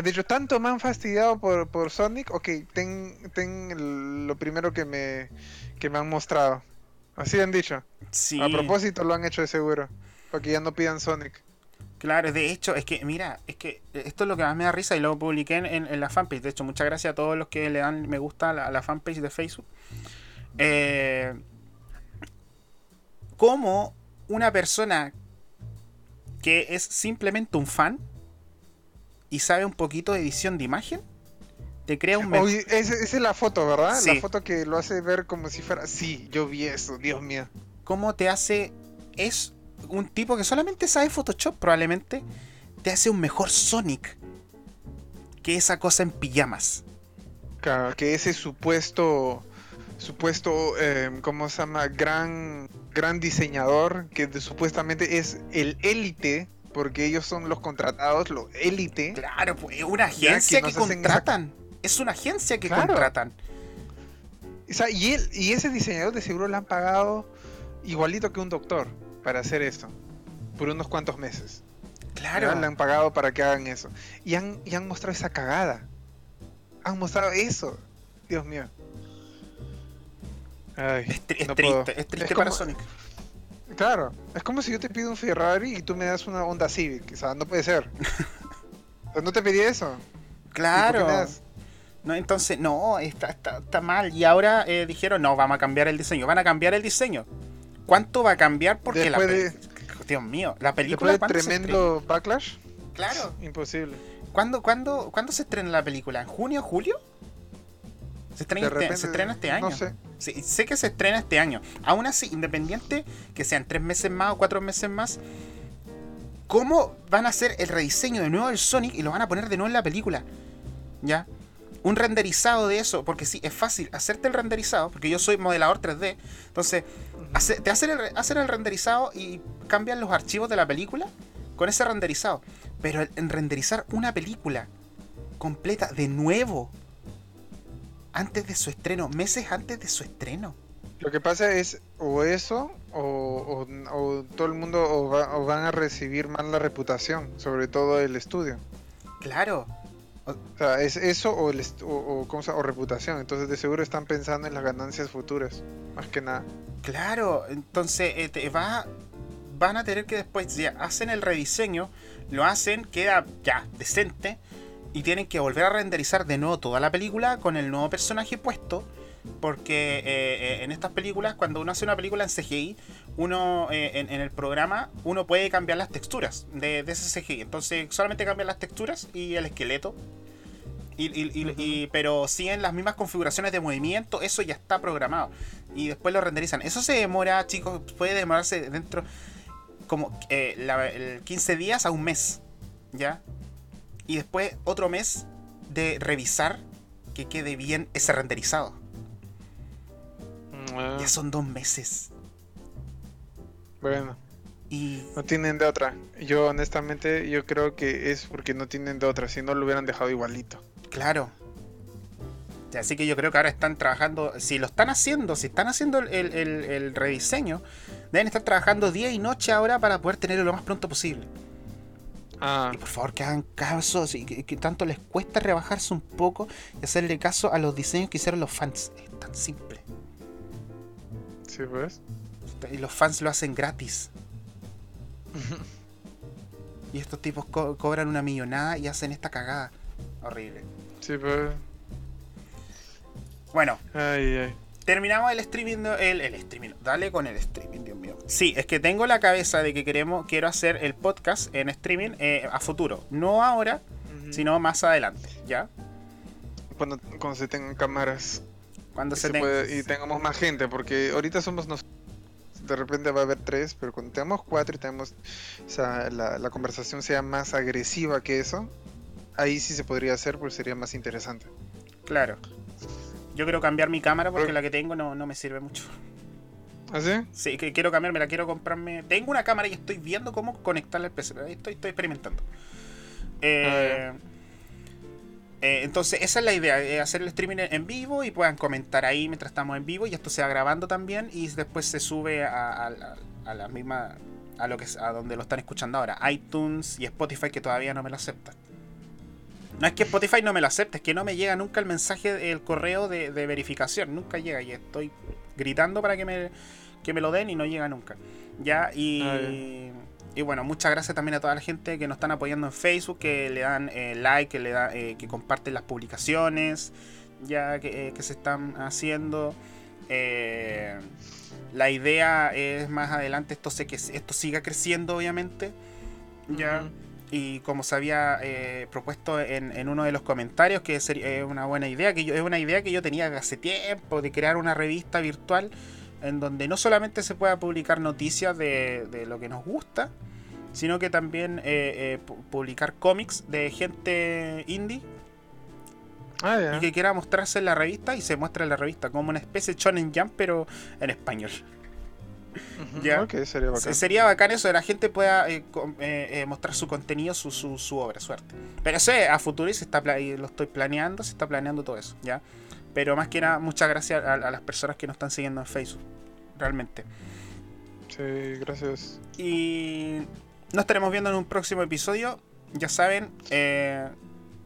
De hecho, tanto me han fastidiado por, por Sonic, ok, ten, ten lo primero que me, que me han mostrado. Así han dicho. sí. A propósito lo han hecho de seguro. Para que ya no pidan Sonic. Claro, de hecho, es que, mira, es que esto es lo que más me da risa y lo publiqué en, en- en la fanpage. De hecho, muchas gracias a todos los que le dan me gusta a la, a la fanpage de Facebook. Eh, ¿Cómo una persona que es simplemente un fan y sabe un poquito de edición de imagen te crea un mejor. Oye, esa esa es la foto, ¿verdad? Sí. La foto que lo hace ver como si fuera... Sí, yo vi eso, Dios mío. ¿Cómo te hace. Es un tipo que solamente sabe Photoshop, probablemente. Te hace un mejor Sonic que esa cosa en pijamas. Claro, que ese supuesto... Supuesto, eh, ¿cómo se llama? Gran, gran diseñador, que de- supuestamente es el élite, porque ellos son los contratados, los élite. Claro, pues es una agencia que esa- contratan. Es una agencia que Claro. contratan. O sea, y, él, y ese diseñador de seguro le han pagado igualito que un doctor para hacer esto. Por unos cuantos meses. Claro. ¿verdad? Le han pagado para que hagan eso. Y han, y han mostrado esa cagada. Han mostrado eso. Dios mío. Ay, Es, tri- es no triste, es triste Es para como- Sonic. Claro, es como si yo te pido un Ferrari y tú me das una Honda Civic. O sea, no puede ser. Sea, [LAUGHS] no te pedí eso. ¿Y por qué me Claro. No, entonces, no, está, está, está mal. Y ahora eh, dijeron, no, vamos a cambiar el diseño. Van a cambiar el diseño. ¿Cuánto va a cambiar? Porque la pe- Dios mío, la película. Después de ¿cuándo se tremendo backlash? Claro. imposible. ¿Cuándo, cuándo, ¿Cuándo se estrena la película? ¿En junio, julio? Se estrena, este, repente, se estrena este año. No sé. Sí, sé que se estrena este año. Aún así, independiente que sean tres meses más o cuatro meses más, ¿cómo van a hacer el rediseño de nuevo del Sonic y lo van a poner de nuevo en la película? ¿Ya? Un renderizado de eso, porque sí, es fácil hacerte el renderizado, porque yo soy modelador 3D. Entonces, hace- te hacen el, hacen el renderizado y cambian los archivos de la película con ese renderizado. Pero en renderizar una película completa de nuevo, antes de su estreno, meses antes de su estreno. Lo que pasa es o eso o, o- o todo el mundo o, va- o van a recibir mal la reputación, sobre todo el estudio. Claro. O sea, es eso o, el ¿cómo se o reputación. Entonces, de seguro están pensando en las ganancias futuras, más que nada. Claro, entonces eh, te va, van a tener que después, ya hacen el rediseño, lo hacen, queda ya decente, y tienen que volver a renderizar de nuevo toda la película con el nuevo personaje puesto. Porque eh, eh, en estas películas, cuando uno hace una película en CGI, uno eh, en, en el programa, uno puede cambiar las texturas de, de ese CGI. Entonces solamente cambian las texturas y el esqueleto. Y, y- y- y- pero siguen las mismas configuraciones de movimiento, eso ya está programado. Y después lo renderizan. Eso se demora, chicos, puede demorarse dentro como la- el 15 días a un mes. ¿Ya? Y después otro mes de revisar que quede bien ese renderizado. Ah, Ya son dos meses. bueno, Y no tienen de otra. Yo, honestamente, yo creo que es porque no tienen de otra. Si no, lo hubieran dejado igualito. claro. Así que yo creo que ahora están trabajando, si lo están haciendo, si están haciendo el- el rediseño, deben estar trabajando día y noche ahora para poder tenerlo lo más pronto posible. Ah, Y por favor que hagan caso, si, que, que tanto les cuesta rebajarse un poco y hacerle caso a los diseños que hicieron los fans. Es tan simple. sí, pues. Y los fans lo hacen gratis. [LAUGHS] Y estos tipos co- cobran una millonada y hacen esta cagada. Horrible. Sí, pues. Bueno, Ay, ay. Terminamos el streaming. el, el streaming. Dale con el streaming, Dios mío. Sí, es que tengo la cabeza de que queremos, quiero hacer el podcast en streaming eh, a futuro. No ahora, sino más adelante. ¿Ya? Cuando, cuando se tengan cámaras Cuando se, se puede- y tengamos más gente, porque ahorita somos nos de repente va a haber tres, pero cuando tengamos cuatro y tenemos, o sea, la, la conversación sea más agresiva que eso, ahí sí se podría hacer, pues sería más interesante. Claro. Yo quiero cambiar mi cámara porque la que tengo no, no me sirve mucho. ¿Así? Sí, que quiero cambiarme, la quiero comprarme. Tengo una cámara y estoy viendo cómo conectarla al PC. Estoy, estoy experimentando. Eh, eh, entonces, esa es la idea, eh, hacer el streaming en vivo y puedan comentar ahí mientras estamos en vivo y esto se va grabando también y después se sube a, a a la misma a lo que a donde lo están escuchando ahora, iTunes y Spotify que todavía no me lo aceptan. No es que Spotify no me lo acepte, es que no me llega nunca el mensaje, el correo de, de verificación, nunca llega y estoy gritando para que me, que me lo den y no llega nunca. Ya, y, Ah, y bueno, muchas gracias también a toda la gente que nos están apoyando en Facebook, que le dan eh, like, que le da, eh, que comparten las publicaciones, ya que, eh, que se están haciendo. Eh, la idea es más adelante esto se que esto siga creciendo, obviamente. Ya. Y como se había eh, propuesto en, en uno de los comentarios, que sería es una buena idea, que yo, es una idea que yo tenía hace tiempo, de crear una revista virtual en donde no solamente se pueda publicar noticias de, de lo que nos gusta, sino que también eh, eh, pu- publicar cómics de gente indie Ah, y que quiera mostrarse en la revista y se muestra en la revista como una especie de Shonen Jump pero en español. Ya. Sería bacán. Se- Sería bacán eso, de la gente pueda eh, eh, eh, mostrar su contenido, su, su, su obra, suerte. Pero es a futuro y se está lo estoy planeando, se está planeando todo eso, ¿ya? Pero más que nada, muchas gracias a, a las personas que nos están siguiendo en Facebook, realmente. Sí, gracias. Y nos estaremos viendo en un próximo episodio. Ya saben, eh,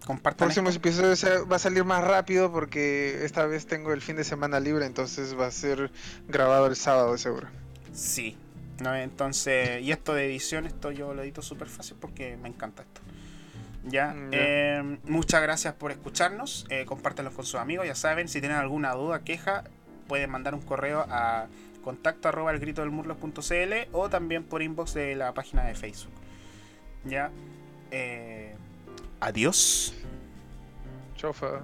compartan. Próximo esto. episodio se- va a salir más rápido porque esta vez tengo el fin de semana libre, entonces va a ser grabado el sábado seguro. Sí. ¿no? Entonces, y esto de edición, esto yo lo edito súper fácil porque me encanta esto. Ya, eh, muchas gracias por escucharnos. Eh, compártanlo con sus amigos. Ya saben, si tienen alguna duda, queja, pueden mandar un correo a contacto arroba el grito del murlos.cl o también por inbox de la página de Facebook. Ya, eh, adiós. Chofa.